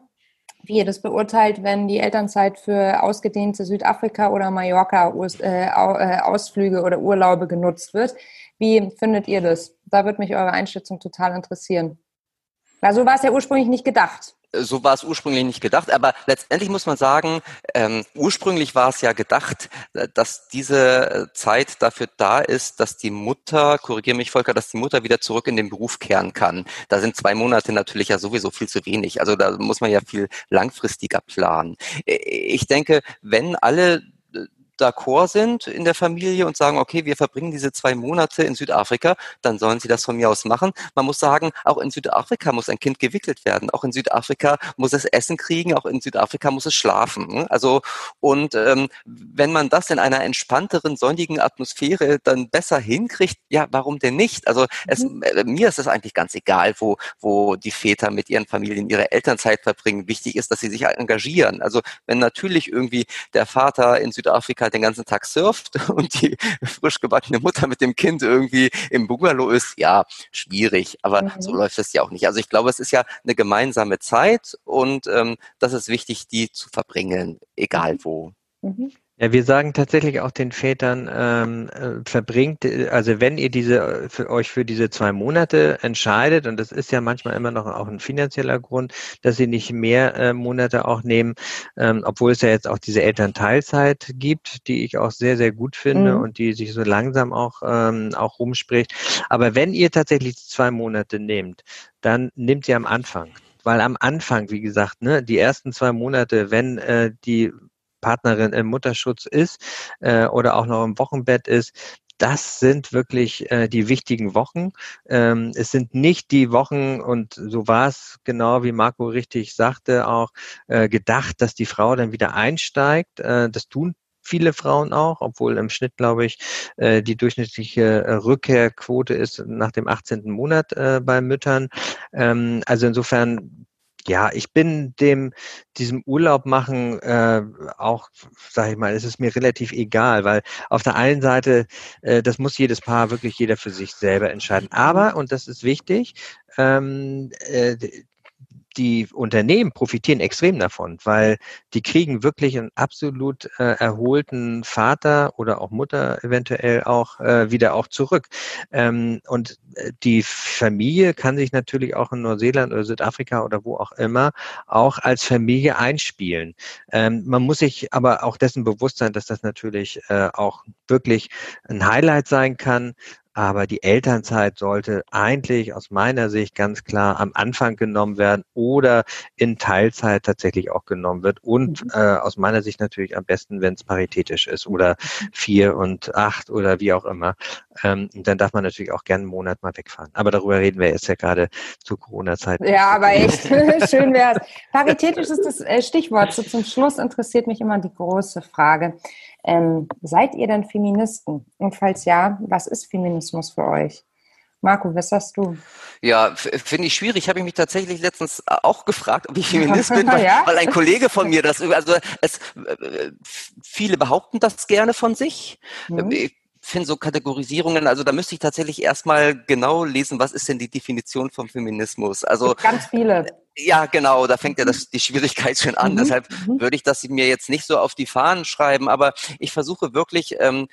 wie ihr das beurteilt, wenn die Elternzeit für ausgedehnte Südafrika- oder Mallorca-Ausflüge äh, äh, oder Urlaube genutzt wird? Wie findet ihr das? Da würde mich eure Einschätzung total interessieren. Weil so war es ja ursprünglich nicht gedacht so war es ursprünglich nicht gedacht, aber letztendlich muss man sagen, ähm, ursprünglich war es ja gedacht, äh, dass diese äh, Zeit dafür da ist, dass die Mutter, korrigiere mich Volker, dass die Mutter wieder zurück in den Beruf kehren kann. Da sind zwei Monate natürlich ja sowieso viel zu wenig. Also da muss man ja viel langfristiger planen. Äh, ich denke, wenn alle d'accord sind in der Familie und sagen, okay, wir verbringen diese zwei Monate in Südafrika, dann sollen sie das von mir aus machen. Man muss sagen, auch in Südafrika muss ein Kind gewickelt werden. Auch in Südafrika muss es Essen kriegen, auch in Südafrika muss es schlafen. Also, und ähm, wenn man das in einer entspannteren, sonnigen Atmosphäre dann besser hinkriegt, ja, warum denn nicht? Also es, mhm. äh, mir ist es eigentlich ganz egal, wo, wo die Väter mit ihren Familien ihre Elternzeit verbringen. Wichtig ist, dass sie sich engagieren. Also wenn natürlich irgendwie der Vater in Südafrika halt den ganzen Tag surft und die frisch gebackene Mutter mit dem Kind irgendwie im Bungalow ist, ja, schwierig. Aber mhm. so läuft es ja auch nicht. Also ich glaube, es ist ja eine gemeinsame Zeit und ähm, das ist wichtig, die zu verbringen, egal mhm. wo. Mhm. Ja, wir sagen tatsächlich auch den Vätern, ähm, äh, verbringt, also wenn ihr diese für euch für diese zwei Monate entscheidet, und das ist ja manchmal immer noch auch ein finanzieller Grund, dass sie nicht mehr äh, Monate auch nehmen, ähm, obwohl es ja jetzt auch diese Elternteilzeit gibt, die ich auch sehr, sehr gut finde mhm. und die sich so langsam auch, ähm, auch rumspricht. Aber wenn ihr tatsächlich zwei Monate nehmt, dann nehmt ihr am Anfang weil am Anfang, wie gesagt, ne, die ersten zwei Monate, wenn äh, die Partnerin im Mutterschutz ist äh, oder auch noch im Wochenbett ist, das sind wirklich äh, die wichtigen Wochen. Ähm, es sind nicht die Wochen, und so war es genau, wie Marco richtig sagte, auch äh, gedacht, dass die Frau dann wieder einsteigt. Äh, das tun viele Frauen auch, obwohl im Schnitt, glaube ich, äh, die durchschnittliche äh, Rückkehrquote ist nach dem 18. Monat äh, bei Müttern. Ähm, also insofern ja, ich bin dem diesem Urlaub machen äh, auch, sage ich mal, es ist mir relativ egal, weil auf der einen Seite, äh, das muss jedes Paar wirklich jeder für sich selber entscheiden. Aber und das ist wichtig, ähm, äh, die Unternehmen profitieren extrem davon, weil die kriegen wirklich einen absolut äh, erholten Vater oder auch Mutter eventuell auch äh, wieder auch zurück. Ähm, und äh, die Familie kann sich natürlich auch in Neuseeland oder Südafrika oder wo auch immer auch als Familie einspielen. Ähm, man muss sich aber auch dessen bewusst sein, dass das natürlich äh, auch wirklich ein Highlight sein kann, aber die Elternzeit sollte eigentlich aus meiner Sicht ganz klar am Anfang genommen werden oder in Teilzeit tatsächlich auch genommen wird. Und mhm. äh, aus meiner Sicht natürlich am besten, wenn es paritätisch ist oder vier und acht oder wie auch immer. Ähm, dann darf man natürlich auch gerne einen Monat mal wegfahren. Aber darüber reden wir jetzt ja gerade zu Corona-Zeit. Ja, aber echt schön wäre es. Paritätisch ist das äh, Stichwort. So zum Schluss interessiert mich immer die große Frage. Ähm, seid ihr denn Feministen? Und falls ja, was ist Feminismus für euch? Marco, was sagst du? Ja, finde ich schwierig. Habe ich mich tatsächlich letztens auch gefragt, ob ich Feminist bin, weil, ja? weil, ein Kollege von mir das, also es, äh, viele behaupten das gerne von sich. Mhm. Ich finde so Kategorisierungen, also da müsste ich tatsächlich erstmal genau lesen, was ist denn die Definition vom Feminismus? Also ganz viele. Ja, genau, da fängt ja das, die Schwierigkeit schon an. Mhm. Deshalb mhm. würde ich das mir jetzt nicht so auf die Fahnen schreiben, aber ich versuche wirklich ähm,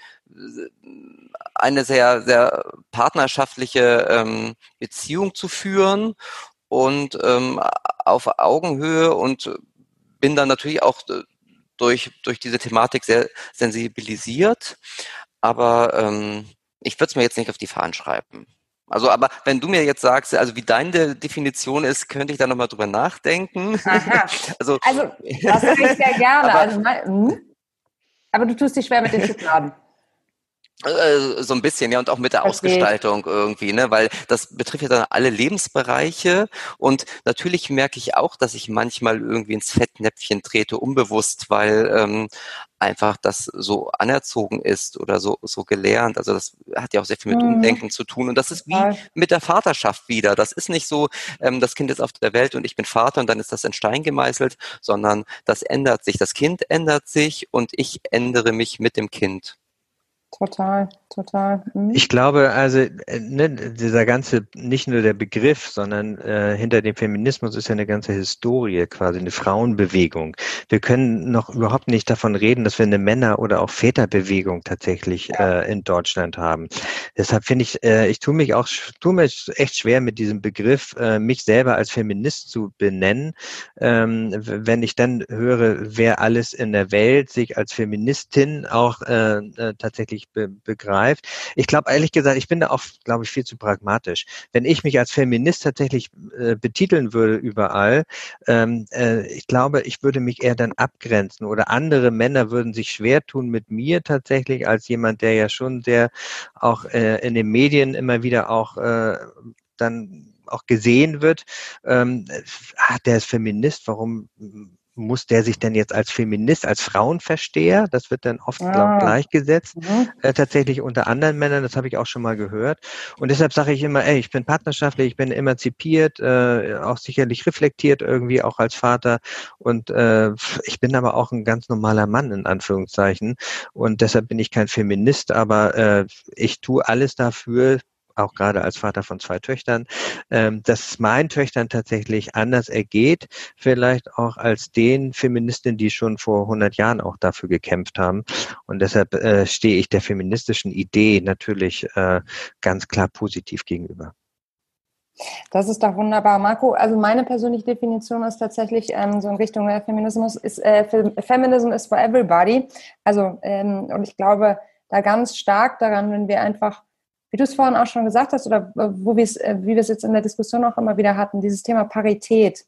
eine sehr, sehr partnerschaftliche ähm, Beziehung zu führen und ähm, auf Augenhöhe und bin dann natürlich auch durch, durch diese Thematik sehr sensibilisiert. Aber ähm, ich würde es mir jetzt nicht auf die Fahnen schreiben. Also, aber wenn du mir jetzt sagst, also wie deine Definition ist, könnte ich da nochmal drüber nachdenken. Aha. also, also, das mache ich sehr gerne. aber, also, hm? aber du tust dich schwer mit den Schubladen. Äh, so ein bisschen, ja, und auch mit der. Ausgestaltung irgendwie, ne, weil das betrifft ja dann alle Lebensbereiche und natürlich merke ich auch, dass ich manchmal irgendwie ins Fettnäpfchen trete, unbewusst, weil ähm, einfach das so anerzogen ist oder so, so gelernt. Also das hat ja auch sehr viel mit mhm. Umdenken zu tun. Und das ist wie mit der Vaterschaft wieder. Das ist nicht so, ähm, das Kind ist auf der Welt und ich bin Vater und dann ist das in Stein gemeißelt, sondern das ändert sich. Das Kind ändert sich und ich ändere mich mit dem Kind. Total, total. Mhm. Ich glaube, also äh, ne, dieser ganze, nicht nur der Begriff, sondern äh, hinter dem Feminismus ist ja eine ganze Historie, quasi eine Frauenbewegung. Wir können noch überhaupt nicht davon reden, dass wir eine Männer- oder auch Väterbewegung tatsächlich ja. äh, in Deutschland haben. Deshalb finde ich, äh, ich tue mich auch, tue mich echt schwer mit diesem Begriff, äh, mich selber als Feminist zu benennen. Ähm, wenn ich dann höre, wer alles in der Welt sich als Feministin auch äh, äh tatsächlich nicht be begreift. Ich glaube, ehrlich gesagt, ich bin da auch, glaube ich, viel zu pragmatisch. Wenn ich mich als Feminist tatsächlich äh, betiteln würde überall, ähm, äh, ich glaube, ich würde mich eher dann abgrenzen oder andere Männer würden sich schwer tun mit mir tatsächlich als jemand, der ja schon sehr auch äh, in den Medien immer wieder auch äh, dann auch gesehen wird, ähm, ah, der ist Feminist, warum muss der sich denn jetzt als Feminist, als Frauenversteher, das wird dann oft ah. gleichgesetzt, mhm. äh, tatsächlich unter anderen Männern, das habe ich auch schon mal gehört. Und deshalb sage ich immer, ey, ich bin partnerschaftlich, ich bin emanzipiert, äh, auch sicherlich reflektiert irgendwie auch als Vater und äh, ich bin aber auch ein ganz normaler Mann in Anführungszeichen und deshalb bin ich kein Feminist, aber äh, ich tue alles dafür, auch gerade als Vater von zwei Töchtern, ähm, dass es meinen Töchtern tatsächlich anders ergeht, vielleicht auch als den Feministinnen, die schon vor 100 Jahren auch dafür gekämpft haben. Und deshalb äh, stehe ich der feministischen Idee natürlich äh, ganz klar positiv gegenüber. Das ist doch wunderbar, Marco. Also meine persönliche Definition ist tatsächlich ähm, so in Richtung äh, Feminismus ist äh, Feminism is for everybody. Also ähm, und ich glaube da ganz stark daran, wenn wir einfach wie du es vorhin auch schon gesagt hast, oder wo wir es, äh, wie wir es jetzt in der Diskussion auch immer wieder hatten, dieses Thema Parität.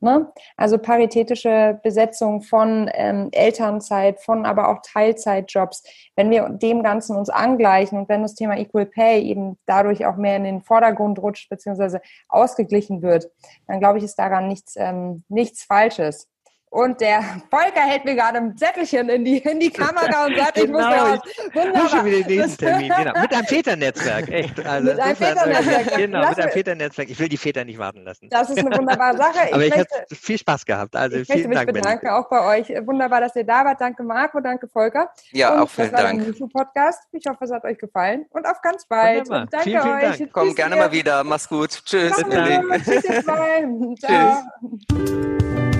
Ne? Also paritätische Besetzung von ähm, Elternzeit, von aber auch Teilzeitjobs. Wenn wir dem Ganzen uns angleichen und wenn das Thema Equal Pay eben dadurch auch mehr in den Vordergrund rutscht beziehungsweise ausgeglichen wird, dann glaube ich, ist daran nichts, ähm, nichts Falsches. Und der Volker hält mir gerade ein Zettelchen in die, in die Kamera und sagt, genau, ich muss genau, raus. Wunderbar. Schon wieder den nächsten Termin. Genau. Mit einem Väternetzwerk, echt. Also mit einem Väternetzwerk. Genau, Lass mit einem Väternetzwerk. Ich will die Väter nicht warten lassen. Das ist eine wunderbare Sache. Ich Aber ich habe viel Spaß gehabt. Also ich vielen möchte mich bedanken, auch bei euch. Wunderbar, dass ihr da wart. Danke Marco, danke Volker. Ja, und auch vielen das war Dank. Podcast. Ich hoffe, es hat euch gefallen. Und auf ganz bald. Danke vielen, vielen euch. Dank. Komm gerne mal wieder. Mach's gut. Tschüss. Lieben. Tschüss. Tschüss.